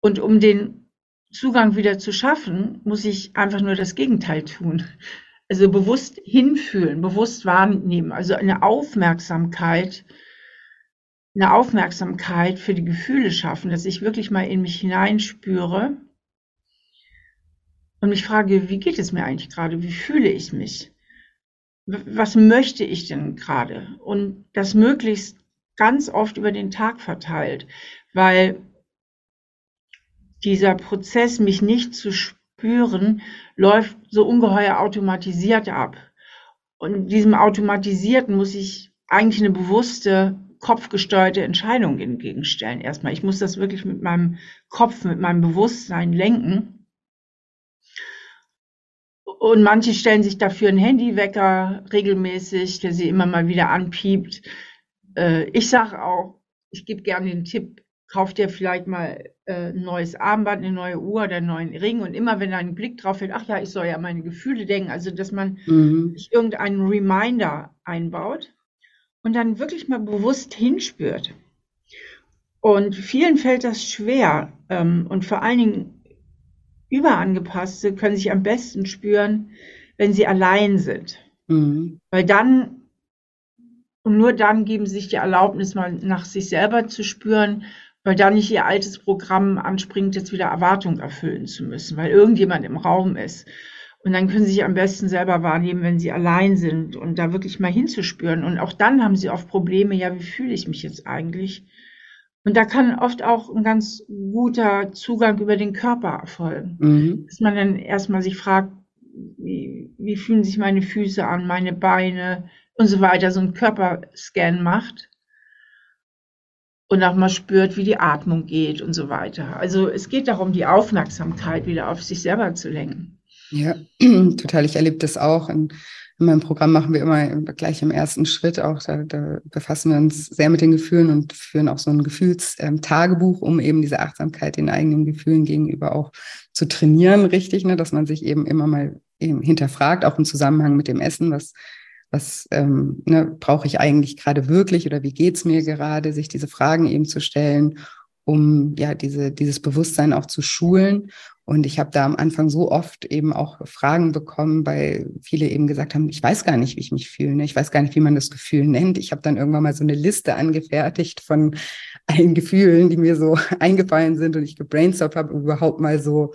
[SPEAKER 2] Und um den Zugang wieder zu schaffen, muss ich einfach nur das Gegenteil tun. Also bewusst hinfühlen, bewusst wahrnehmen, also eine Aufmerksamkeit, eine Aufmerksamkeit für die Gefühle schaffen, dass ich wirklich mal in mich hineinspüre und mich frage, wie geht es mir eigentlich gerade? Wie fühle ich mich? Was möchte ich denn gerade? Und das möglichst ganz oft über den Tag verteilt, weil dieser Prozess, mich nicht zu spüren, läuft so ungeheuer automatisiert ab. Und diesem Automatisierten muss ich eigentlich eine bewusste, kopfgesteuerte Entscheidung entgegenstellen. Erstmal, ich muss das wirklich mit meinem Kopf, mit meinem Bewusstsein lenken. Und manche stellen sich dafür einen Handywecker regelmäßig, der sie immer mal wieder anpiept. Äh, ich sage auch, ich gebe gerne den Tipp, kauft dir vielleicht mal äh, ein neues Armband, eine neue Uhr oder einen neuen Ring und immer wenn da ein Blick drauf fällt, ach ja, ich soll ja meine Gefühle denken, also dass man mhm. sich irgendeinen Reminder einbaut und dann wirklich mal bewusst hinspürt. Und vielen fällt das schwer ähm, und vor allen Dingen Überangepasste können sich am besten spüren, wenn sie allein sind. Mhm. Weil dann und nur dann geben sie sich die Erlaubnis, mal nach sich selber zu spüren weil da nicht ihr altes Programm anspringt, jetzt wieder Erwartungen erfüllen zu müssen, weil irgendjemand im Raum ist. Und dann können sie sich am besten selber wahrnehmen, wenn sie allein sind und da wirklich mal hinzuspüren. Und auch dann haben sie oft Probleme, ja, wie fühle ich mich jetzt eigentlich? Und da kann oft auch ein ganz guter Zugang über den Körper erfolgen. Mhm. Dass man dann erstmal sich fragt, wie, wie fühlen sich meine Füße an, meine Beine und so weiter, so einen Körperscan macht und auch mal spürt, wie die Atmung geht und so weiter. Also es geht darum, die Aufmerksamkeit wieder auf sich selber zu lenken.
[SPEAKER 1] Ja, total. Ich erlebe das auch. In, in meinem Programm machen wir immer gleich im ersten Schritt auch, da, da befassen wir uns sehr mit den Gefühlen und führen auch so ein Gefühlstagebuch, um eben diese Achtsamkeit den eigenen Gefühlen gegenüber auch zu trainieren, richtig, ne? dass man sich eben immer mal eben hinterfragt, auch im Zusammenhang mit dem Essen, was was ähm, ne, brauche ich eigentlich gerade wirklich oder wie geht's mir gerade, sich diese Fragen eben zu stellen, um ja diese, dieses Bewusstsein auch zu schulen. Und ich habe da am Anfang so oft eben auch Fragen bekommen, weil viele eben gesagt haben, ich weiß gar nicht, wie ich mich fühle. Ne? Ich weiß gar nicht, wie man das Gefühl nennt. Ich habe dann irgendwann mal so eine Liste angefertigt von allen Gefühlen, die mir so eingefallen sind und ich gebrainstormt habe, überhaupt mal so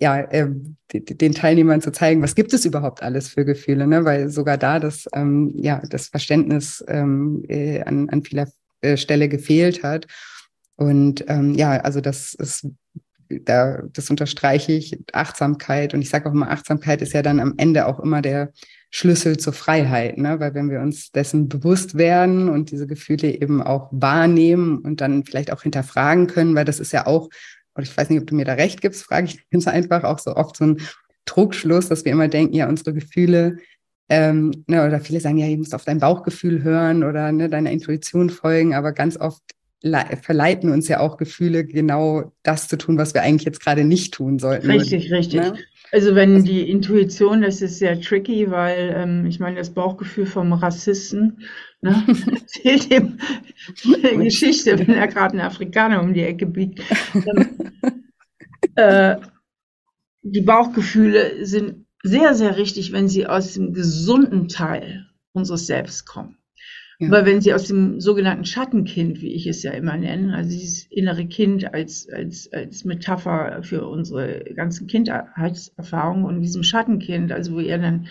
[SPEAKER 1] ja, äh, den Teilnehmern zu zeigen, was gibt es überhaupt alles für Gefühle, ne? weil sogar da das, ähm, ja, das Verständnis ähm, äh, an, an vieler äh, Stelle gefehlt hat. Und ähm, ja, also das ist, da, das unterstreiche ich, Achtsamkeit. Und ich sage auch immer, Achtsamkeit ist ja dann am Ende auch immer der Schlüssel zur Freiheit, ne? weil wenn wir uns dessen bewusst werden und diese Gefühle eben auch wahrnehmen und dann vielleicht auch hinterfragen können, weil das ist ja auch oder ich weiß nicht, ob du mir da recht gibst, frage ich ganz einfach auch so oft so ein Druckschluss, dass wir immer denken, ja, unsere Gefühle, ähm, ne, oder viele sagen, ja, ihr müsst auf dein Bauchgefühl hören oder ne, deiner Intuition folgen, aber ganz oft verleiten uns ja auch Gefühle, genau das zu tun, was wir eigentlich jetzt gerade nicht tun sollten.
[SPEAKER 2] Richtig, richtig. Ne? Also wenn also, die Intuition, das ist sehr tricky, weil ähm, ich meine, das Bauchgefühl vom Rassisten ne, erzählt ihm eine Geschichte, wenn er gerade einen Afrikaner um die Ecke biegt. äh, die Bauchgefühle sind sehr, sehr richtig, wenn sie aus dem gesunden Teil unseres Selbst kommen. Ja. Aber wenn sie aus dem sogenannten Schattenkind, wie ich es ja immer nenne, also dieses innere Kind als, als, als Metapher für unsere ganzen Kindheitserfahrungen und diesem Schattenkind, also wo eher dann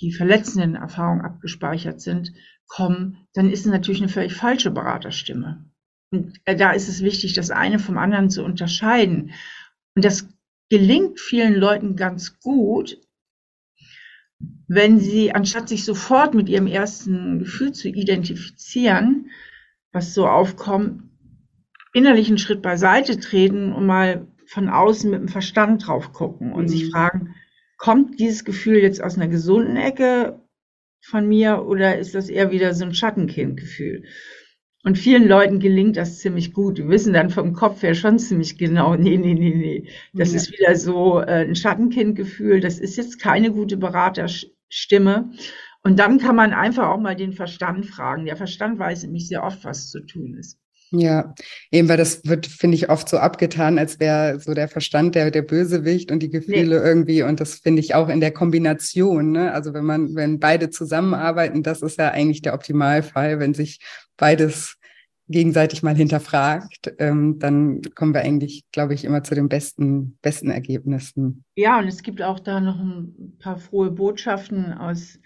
[SPEAKER 2] die verletzenden Erfahrungen abgespeichert sind, kommen, dann ist es natürlich eine völlig falsche Beraterstimme. Und äh, da ist es wichtig, das eine vom anderen zu unterscheiden. Und das gelingt vielen Leuten ganz gut, wenn sie, anstatt sich sofort mit ihrem ersten Gefühl zu identifizieren, was so aufkommt, innerlich einen Schritt beiseite treten und mal von außen mit dem Verstand drauf gucken und mhm. sich fragen, kommt dieses Gefühl jetzt aus einer gesunden Ecke von mir oder ist das eher wieder so ein Schattenkindgefühl? Und vielen Leuten gelingt das ziemlich gut. Die wissen dann vom Kopf her schon ziemlich genau, nee, nee, nee, nee. Das ja. ist wieder so äh, ein Schattenkindgefühl. Das ist jetzt keine gute Beraterstimme. Und dann kann man einfach auch mal den Verstand fragen. Der Verstand weiß nämlich sehr oft, was zu tun ist.
[SPEAKER 1] Ja, eben weil das wird, finde ich, oft so abgetan, als wäre so der Verstand der, der Bösewicht und die Gefühle nee. irgendwie. Und das finde ich auch in der Kombination. Ne? Also wenn man, wenn beide zusammenarbeiten, das ist ja eigentlich der Optimalfall, wenn sich beides gegenseitig mal hinterfragt, ähm, dann kommen wir eigentlich, glaube ich, immer zu den besten, besten Ergebnissen.
[SPEAKER 2] Ja, und es gibt auch da noch ein paar frohe Botschaften aus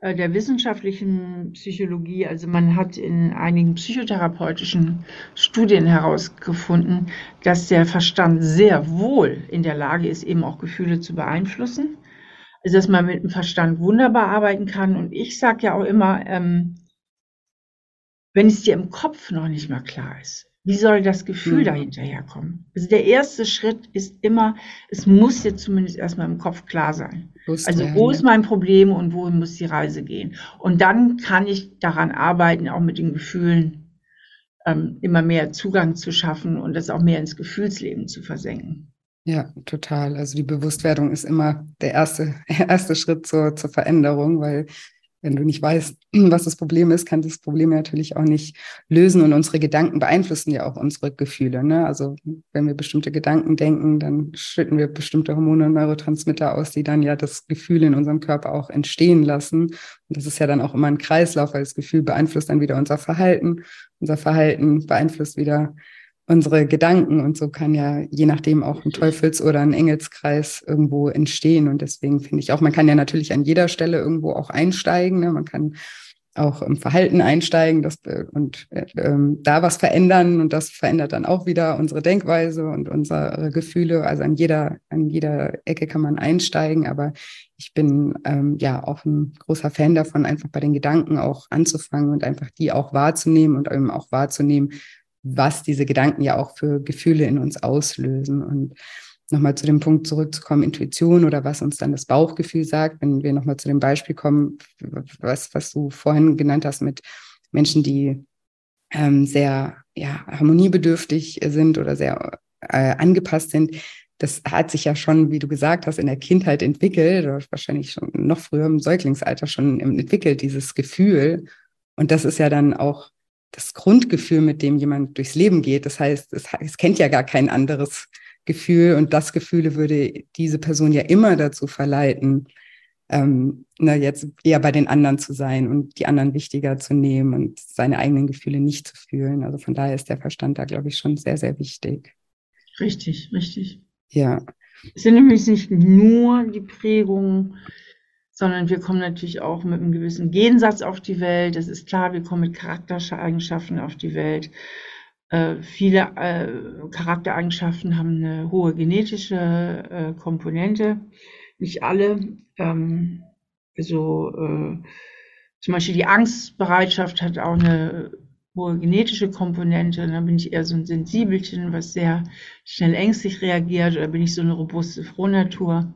[SPEAKER 2] der wissenschaftlichen Psychologie. Also man hat in einigen psychotherapeutischen Studien herausgefunden, dass der Verstand sehr wohl in der Lage ist, eben auch Gefühle zu beeinflussen. Also dass man mit dem Verstand wunderbar arbeiten kann. Und ich sage ja auch immer, ähm, wenn es dir im Kopf noch nicht mal klar ist, wie soll das Gefühl mhm. dahinter herkommen? Also der erste Schritt ist immer, es muss dir zumindest erstmal im Kopf klar sein. Also wo ist mein Problem und wohin muss die Reise gehen? Und dann kann ich daran arbeiten, auch mit den Gefühlen ähm, immer mehr Zugang zu schaffen und das auch mehr ins Gefühlsleben zu versenken.
[SPEAKER 1] Ja, total. Also die Bewusstwerdung ist immer der erste, erste Schritt zur, zur Veränderung, weil wenn du nicht weißt, was das Problem ist, kann das Problem natürlich auch nicht lösen. Und unsere Gedanken beeinflussen ja auch unsere Gefühle. Ne? Also wenn wir bestimmte Gedanken denken, dann schütten wir bestimmte Hormone und Neurotransmitter aus, die dann ja das Gefühl in unserem Körper auch entstehen lassen. Und das ist ja dann auch immer ein Kreislauf, weil das Gefühl beeinflusst dann wieder unser Verhalten. Unser Verhalten beeinflusst wieder unsere Gedanken und so kann ja je nachdem auch ein Teufels- oder ein Engelskreis irgendwo entstehen. Und deswegen finde ich auch, man kann ja natürlich an jeder Stelle irgendwo auch einsteigen. Ne? Man kann auch im Verhalten einsteigen das, und äh, ähm, da was verändern und das verändert dann auch wieder unsere Denkweise und unsere Gefühle. Also an jeder, an jeder Ecke kann man einsteigen, aber ich bin ähm, ja auch ein großer Fan davon, einfach bei den Gedanken auch anzufangen und einfach die auch wahrzunehmen und eben auch wahrzunehmen, was diese Gedanken ja auch für Gefühle in uns auslösen. Und nochmal zu dem Punkt zurückzukommen, Intuition oder was uns dann das Bauchgefühl sagt, wenn wir nochmal zu dem Beispiel kommen, was, was du vorhin genannt hast mit Menschen, die ähm, sehr ja, harmoniebedürftig sind oder sehr äh, angepasst sind. Das hat sich ja schon, wie du gesagt hast, in der Kindheit entwickelt oder wahrscheinlich schon noch früher im Säuglingsalter schon entwickelt, dieses Gefühl. Und das ist ja dann auch das Grundgefühl, mit dem jemand durchs Leben geht. Das heißt, es, es kennt ja gar kein anderes Gefühl und das Gefühl würde diese Person ja immer dazu verleiten, ähm, na, jetzt eher bei den anderen zu sein und die anderen wichtiger zu nehmen und seine eigenen Gefühle nicht zu fühlen. Also von daher ist der Verstand da, glaube ich, schon sehr, sehr wichtig.
[SPEAKER 2] Richtig, richtig.
[SPEAKER 1] Ja.
[SPEAKER 2] Es sind nämlich nicht nur die Prägungen, sondern wir kommen natürlich auch mit einem gewissen Gensatz auf die Welt. Das ist klar, wir kommen mit Charaktereigenschaften auf die Welt. Äh, viele äh, Charaktereigenschaften haben eine hohe genetische äh, Komponente. Nicht alle. Ähm, also äh, zum Beispiel die Angstbereitschaft hat auch eine hohe genetische Komponente. Und dann bin ich eher so ein Sensibelchen, was sehr schnell ängstlich reagiert. Oder bin ich so eine robuste Frohnatur.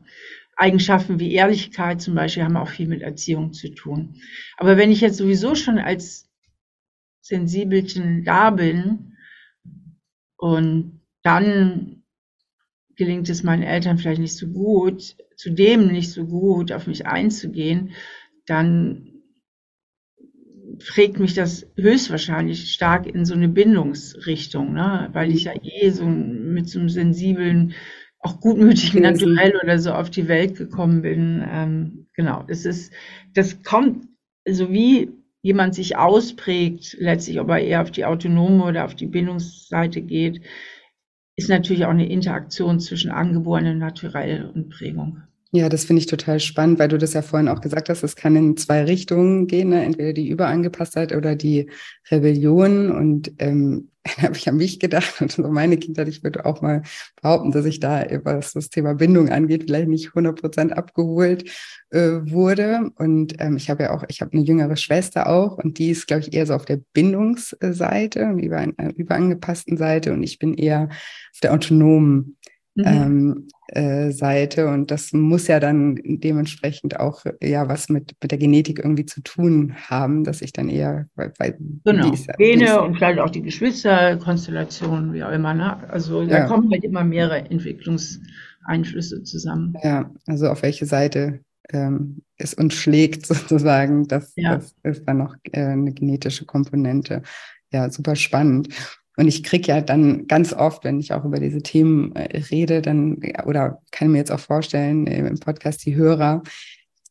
[SPEAKER 2] Eigenschaften wie Ehrlichkeit zum Beispiel haben auch viel mit Erziehung zu tun. Aber wenn ich jetzt sowieso schon als Sensibelchen da bin und dann gelingt es meinen Eltern vielleicht nicht so gut, zudem nicht so gut auf mich einzugehen, dann prägt mich das höchstwahrscheinlich stark in so eine Bindungsrichtung, ne? weil ich ja eh so mit so einem sensiblen auch gutmütig naturell oder so auf die Welt gekommen bin. Ähm, genau, das ist, das kommt, so wie jemand sich ausprägt, letztlich ob er eher auf die autonome oder auf die Bindungsseite geht, ist natürlich auch eine Interaktion zwischen angeborenem Naturell und Prägung.
[SPEAKER 1] Ja, das finde ich total spannend, weil du das ja vorhin auch gesagt hast, es kann in zwei Richtungen gehen, ne? entweder die Überangepasstheit oder die Rebellion. Und ähm, da habe ich an mich gedacht und so meine Kindheit, ich würde auch mal behaupten, dass ich da, was das Thema Bindung angeht, vielleicht nicht 100 Prozent abgeholt äh, wurde. Und ähm, ich habe ja auch, ich habe eine jüngere Schwester auch und die ist, glaube ich, eher so auf der Bindungsseite, über, äh, überangepassten Seite und ich bin eher auf der autonomen mhm. ähm, äh, Seite. Und das muss ja dann dementsprechend auch ja was mit, mit der Genetik irgendwie zu tun haben, dass ich dann eher
[SPEAKER 2] weil, weil genau. Ist, Gene und vielleicht auch die Geschwisterkonstellationen, wie auch immer. Ne? Also ja. da kommen halt immer mehrere Entwicklungseinflüsse zusammen.
[SPEAKER 1] Ja, also auf welche Seite ähm, es uns schlägt sozusagen, das, ja. das ist dann noch äh, eine genetische Komponente. Ja, super spannend. Und ich kriege ja dann ganz oft, wenn ich auch über diese Themen äh, rede, dann oder kann mir jetzt auch vorstellen, äh, im Podcast die Hörer,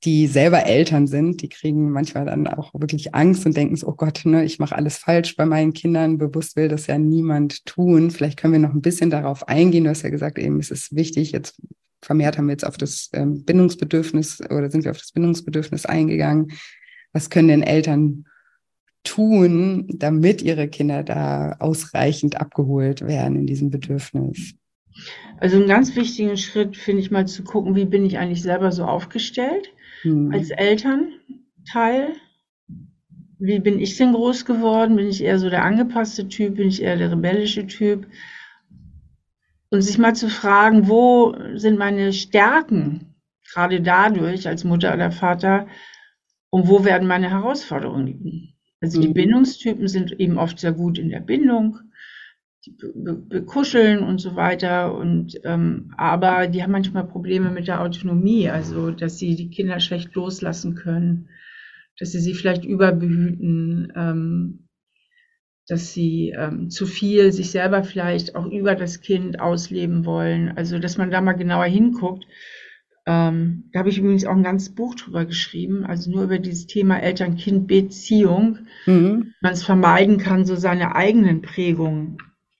[SPEAKER 1] die selber Eltern sind, die kriegen manchmal dann auch wirklich Angst und denken so, oh Gott, ne, ich mache alles falsch bei meinen Kindern, bewusst will das ja niemand tun. Vielleicht können wir noch ein bisschen darauf eingehen. Du hast ja gesagt, eben es ist wichtig, jetzt vermehrt haben wir jetzt auf das ähm, Bindungsbedürfnis oder sind wir auf das Bindungsbedürfnis eingegangen. Was können denn Eltern tun, damit ihre Kinder da ausreichend abgeholt werden in diesem Bedürfnis?
[SPEAKER 2] Also einen ganz wichtigen Schritt finde ich mal zu gucken, wie bin ich eigentlich selber so aufgestellt hm. als Elternteil. Wie bin ich denn groß geworden? Bin ich eher so der angepasste Typ? Bin ich eher der rebellische Typ? Und sich mal zu fragen, wo sind meine Stärken? Gerade dadurch als Mutter oder Vater. Und wo werden meine Herausforderungen liegen? Also die mhm. Bindungstypen sind eben oft sehr gut in der Bindung, die bekuscheln und so weiter. Und ähm, aber die haben manchmal Probleme mit der Autonomie, also dass sie die Kinder schlecht loslassen können, dass sie sie vielleicht überbehüten, ähm, dass sie ähm, zu viel sich selber vielleicht auch über das Kind ausleben wollen. Also dass man da mal genauer hinguckt ähm, da habe ich übrigens auch ein ganzes Buch drüber geschrieben, also nur über dieses Thema Eltern-Kind-Beziehung. Mhm. Man es vermeiden kann, so seine eigenen Prägungen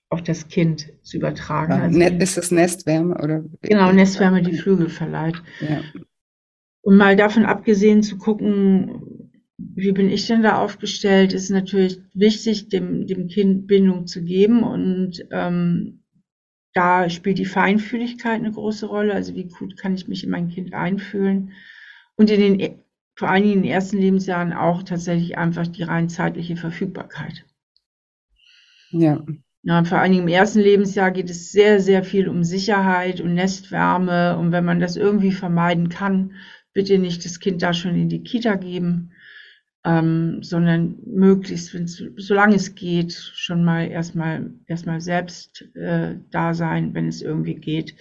[SPEAKER 2] auf das Kind zu übertragen. Ja,
[SPEAKER 1] also, ist es Nestwärme oder?
[SPEAKER 2] Genau, Nestwärme, die Flügel verleiht. Ja. Und mal davon abgesehen zu gucken, wie bin ich denn da aufgestellt, ist natürlich wichtig, dem, dem Kind Bindung zu geben und ähm, da spielt die Feinfühligkeit eine große Rolle. Also wie gut kann ich mich in mein Kind einfühlen? Und in den, vor allen Dingen in den ersten Lebensjahren auch tatsächlich einfach die rein zeitliche Verfügbarkeit. Ja. Ja, vor allen Dingen im ersten Lebensjahr geht es sehr, sehr viel um Sicherheit und Nestwärme. Und wenn man das irgendwie vermeiden kann, bitte nicht das Kind da schon in die Kita geben, ähm, sondern möglichst, solange es geht, schon mal erstmal erstmal selbst äh, da sein, wenn es irgendwie geht.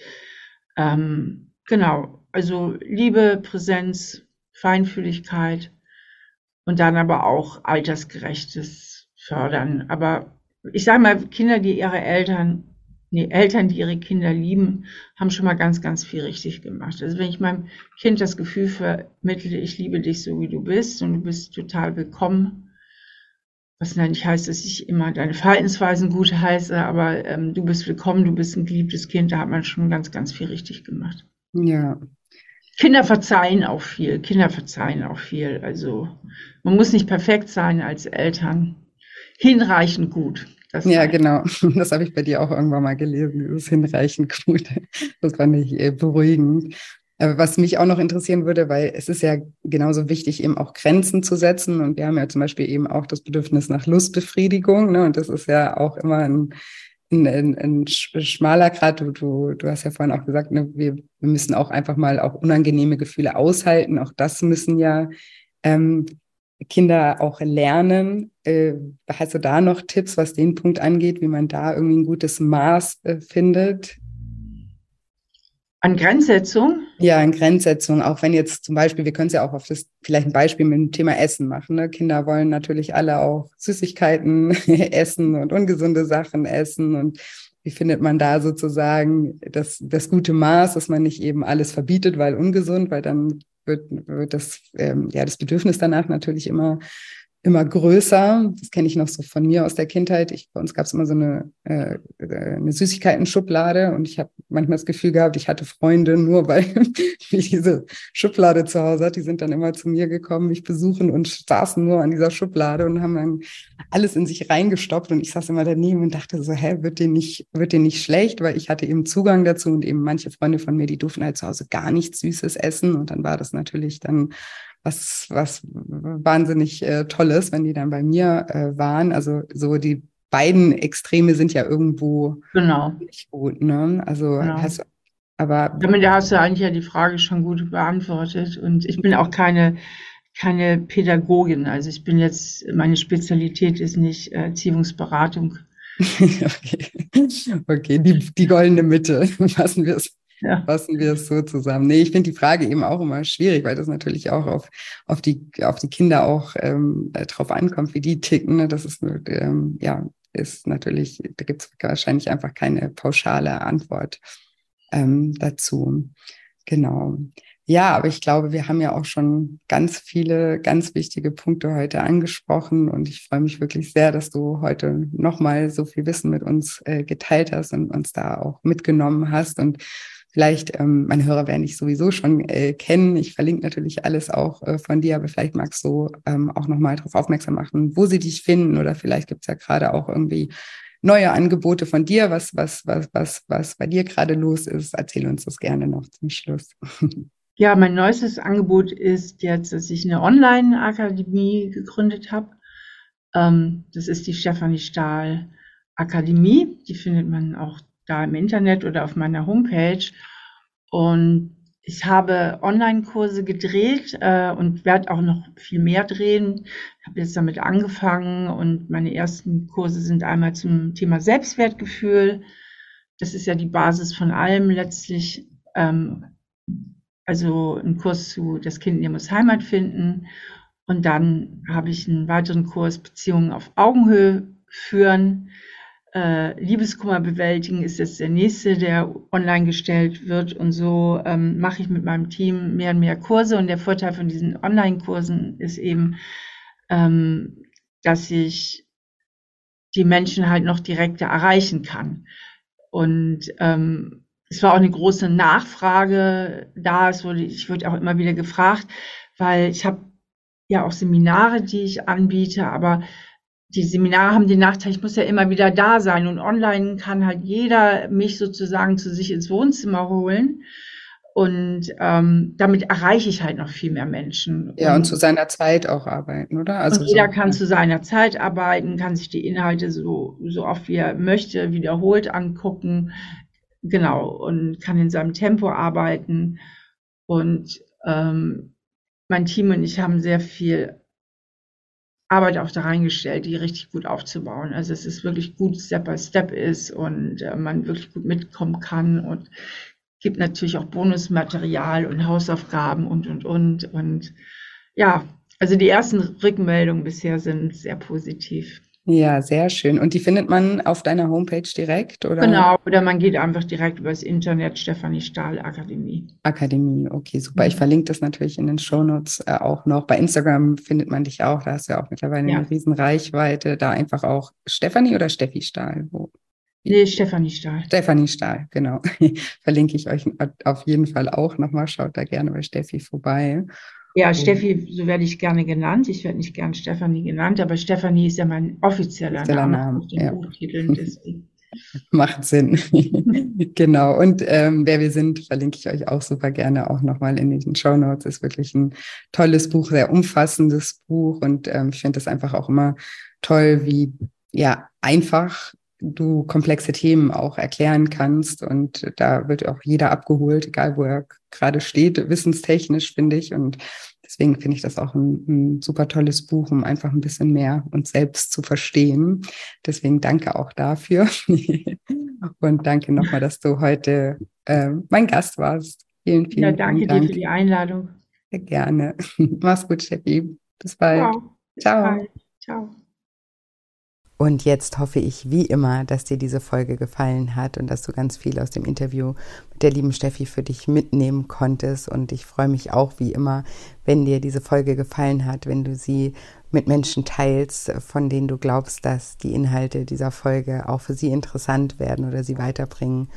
[SPEAKER 2] Ähm, genau, also Liebe, Präsenz, Feinfühligkeit und dann aber auch altersgerechtes Fördern. Aber ich sage mal, Kinder, die ihre Eltern nee, Eltern, die ihre Kinder lieben, haben schon mal ganz, ganz viel richtig gemacht. Also wenn ich meinem Kind das Gefühl vermittle, ich liebe dich so, wie du bist und du bist total willkommen, was nicht heißt, dass ich immer deine Verhaltensweisen gut heiße, aber ähm, du bist willkommen, du bist ein geliebtes Kind, da hat man schon ganz, ganz viel richtig gemacht.
[SPEAKER 1] Ja.
[SPEAKER 2] Kinder verzeihen auch viel, Kinder verzeihen auch viel. Also man muss nicht perfekt sein als Eltern. Hinreichend gut.
[SPEAKER 1] Ja, genau. Das habe ich bei dir auch irgendwann mal gelesen, dieses hinreichend gut. Das fand ich äh, beruhigend. Äh, was mich auch noch interessieren würde, weil es ist ja genauso wichtig, eben auch Grenzen zu setzen. Und wir haben ja zum Beispiel eben auch das Bedürfnis nach Lustbefriedigung. Ne? Und das ist ja auch immer ein, ein, ein, ein schmaler Grad. Du, du, du hast ja vorhin auch gesagt, ne, wir, wir müssen auch einfach mal auch unangenehme Gefühle aushalten. Auch das müssen ja ähm, Kinder auch lernen. Äh, hast du da noch Tipps, was den Punkt angeht, wie man da irgendwie ein gutes Maß äh, findet?
[SPEAKER 2] An Grenzsetzung?
[SPEAKER 1] Ja, an Grenzsetzung. Auch wenn jetzt zum Beispiel, wir können es ja auch auf das vielleicht ein Beispiel mit dem Thema Essen machen. Ne? Kinder wollen natürlich alle auch Süßigkeiten essen und ungesunde Sachen essen. Und wie findet man da sozusagen das, das gute Maß, dass man nicht eben alles verbietet, weil ungesund, weil dann wird, wird das, ähm, ja, das Bedürfnis danach natürlich immer immer größer. Das kenne ich noch so von mir aus der Kindheit. Ich, bei uns gab es immer so eine, äh, eine Süßigkeiten-Schublade und ich habe manchmal das Gefühl gehabt, ich hatte Freunde nur, weil ich diese Schublade zu Hause hatte. Die sind dann immer zu mir gekommen, mich besuchen und saßen nur an dieser Schublade und haben dann alles in sich reingestopft und ich saß immer daneben und dachte so, hä, wird dir nicht, wird dir nicht schlecht? Weil ich hatte eben Zugang dazu und eben manche Freunde von mir, die durften halt zu Hause gar nichts Süßes essen und dann war das natürlich dann was, was wahnsinnig äh, Tolles, wenn die dann bei mir äh, waren. Also so die beiden Extreme sind ja irgendwo
[SPEAKER 2] genau.
[SPEAKER 1] nicht gut. Ne? Also genau. hast du, aber
[SPEAKER 2] damit hast du eigentlich ja die Frage schon gut beantwortet. Und ich bin auch keine keine Pädagogin. Also ich bin jetzt, meine Spezialität ist nicht Erziehungsberatung.
[SPEAKER 1] okay, okay. Die, die goldene Mitte, fassen wir es ja. fassen wir es so zusammen. Nee, ich finde die Frage eben auch immer schwierig, weil das natürlich auch auf, auf, die, auf die Kinder auch ähm, äh, drauf ankommt, wie die ticken. Ne? Das ist, ähm, ja, ist natürlich, da gibt es wahrscheinlich einfach keine pauschale Antwort ähm, dazu. Genau. Ja, aber ich glaube, wir haben ja auch schon ganz viele ganz wichtige Punkte heute angesprochen und ich freue mich wirklich sehr, dass du heute nochmal so viel Wissen mit uns äh, geteilt hast und uns da auch mitgenommen hast und Vielleicht, ähm, meine Hörer werden dich sowieso schon äh, kennen. Ich verlinke natürlich alles auch äh, von dir, aber vielleicht magst du ähm, auch nochmal darauf aufmerksam machen, wo sie dich finden oder vielleicht gibt's ja gerade auch irgendwie neue Angebote von dir, was, was, was, was, was bei dir gerade los ist. Erzähl uns das gerne noch zum Schluss.
[SPEAKER 2] Ja, mein neuestes Angebot ist jetzt, dass ich eine Online-Akademie gegründet habe. Ähm, das ist die Stefanie Stahl Akademie. Die findet man auch da im Internet oder auf meiner Homepage. Und ich habe Online-Kurse gedreht äh, und werde auch noch viel mehr drehen. Ich habe jetzt damit angefangen und meine ersten Kurse sind einmal zum Thema Selbstwertgefühl. Das ist ja die Basis von allem letztlich. Ähm, also ein Kurs zu Das Kind in ihr muss Heimat finden. Und dann habe ich einen weiteren Kurs Beziehungen auf Augenhöhe führen. Äh, Liebeskummer bewältigen ist jetzt der nächste, der online gestellt wird. Und so ähm, mache ich mit meinem Team mehr und mehr Kurse. Und der Vorteil von diesen Online-Kursen ist eben, ähm, dass ich die Menschen halt noch direkter erreichen kann. Und ähm, es war auch eine große Nachfrage da. Es wurde, ich wurde auch immer wieder gefragt, weil ich habe ja auch Seminare, die ich anbiete, aber die Seminare haben den Nachteil, ich muss ja immer wieder da sein und online kann halt jeder mich sozusagen zu sich ins Wohnzimmer holen. Und ähm, damit erreiche ich halt noch viel mehr Menschen.
[SPEAKER 1] Ja, und, und zu seiner Zeit auch arbeiten, oder?
[SPEAKER 2] Also und jeder so, kann ja. zu seiner Zeit arbeiten, kann sich die Inhalte so, so oft wie er möchte, wiederholt angucken. Genau, und kann in seinem Tempo arbeiten. Und ähm, mein Team und ich haben sehr viel Arbeit auch da reingestellt, die richtig gut aufzubauen. Also es ist wirklich gut Step by Step ist und äh, man wirklich gut mitkommen kann und gibt natürlich auch Bonusmaterial und Hausaufgaben und und und und ja, also die ersten Rückmeldungen bisher sind sehr positiv.
[SPEAKER 1] Ja, sehr schön. Und die findet man auf deiner Homepage direkt, oder?
[SPEAKER 2] Genau, oder man geht einfach direkt übers Internet, Stefanie Stahl Akademie.
[SPEAKER 1] Akademie, okay, super. Ich verlinke das natürlich in den Shownotes äh, auch noch. Bei Instagram findet man dich auch, da hast du ja auch mittlerweile ja. eine riesen Reichweite. Da einfach auch Stefanie oder Steffi Stahl? Wo?
[SPEAKER 2] Nee, Stefanie Stahl.
[SPEAKER 1] Stefanie Stahl, genau. Verlinke ich euch auf jeden Fall auch nochmal. Schaut da gerne bei Steffi vorbei.
[SPEAKER 2] Ja. Steffi, so werde ich gerne genannt. Ich werde nicht gern Stefanie genannt, aber Stefanie ist ja mein offizieller Name, Name ja. Buchtiteln.
[SPEAKER 1] Macht Sinn. genau. Und ähm, wer wir sind, verlinke ich euch auch super gerne auch nochmal in den Show Notes. Ist wirklich ein tolles Buch, sehr umfassendes Buch. Und ähm, ich finde es einfach auch immer toll, wie ja einfach du komplexe Themen auch erklären kannst. Und da wird auch jeder abgeholt, egal wo er gerade steht, wissenstechnisch, finde ich. Und deswegen finde ich das auch ein, ein, super tolles Buch, um einfach ein bisschen mehr uns selbst zu verstehen. Deswegen danke auch dafür. Und danke nochmal, dass du heute äh, mein Gast warst.
[SPEAKER 2] Vielen, vielen ja, danke Dank. dir für die Einladung.
[SPEAKER 1] Sehr gerne. Mach's gut, Steffi. Bis bald.
[SPEAKER 2] Ciao. Ciao. Ciao.
[SPEAKER 1] Und jetzt hoffe ich wie immer, dass dir diese Folge gefallen hat und dass du ganz viel aus dem Interview mit der lieben Steffi für dich mitnehmen konntest. Und ich freue mich auch wie immer, wenn dir diese Folge gefallen hat, wenn du sie mit Menschen teilst, von denen du glaubst, dass die Inhalte dieser Folge auch für sie interessant werden oder sie weiterbringen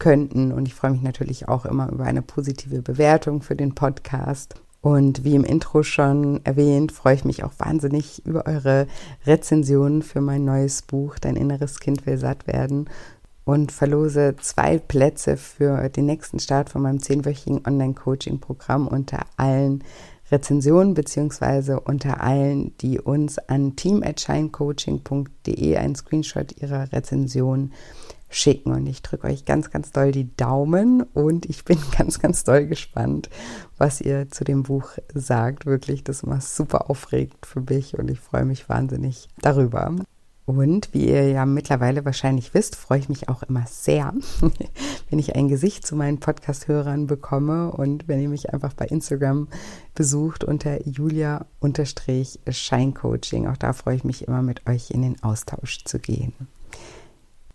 [SPEAKER 1] könnten. Und ich freue mich natürlich auch immer über eine positive Bewertung für den Podcast. Und wie im Intro schon erwähnt, freue ich mich auch wahnsinnig über eure Rezensionen für mein neues Buch Dein inneres Kind will satt werden. Und verlose zwei Plätze für den nächsten Start von meinem zehnwöchigen Online-Coaching-Programm unter allen Rezensionen beziehungsweise unter allen, die uns an team@shinecoaching.de einen Screenshot ihrer Rezension schicken. Und ich drücke euch ganz, ganz doll die Daumen und ich bin ganz, ganz doll gespannt, was ihr zu dem Buch sagt. Wirklich, das immer super aufregend für mich und ich freue mich wahnsinnig darüber. Und wie ihr ja mittlerweile wahrscheinlich wisst, freue ich mich auch immer sehr, wenn ich ein Gesicht zu meinen Podcast-Hörern bekomme und wenn ihr mich einfach bei Instagram besucht unter julia-scheincoaching. Auch da freue ich mich immer mit euch in den Austausch zu gehen.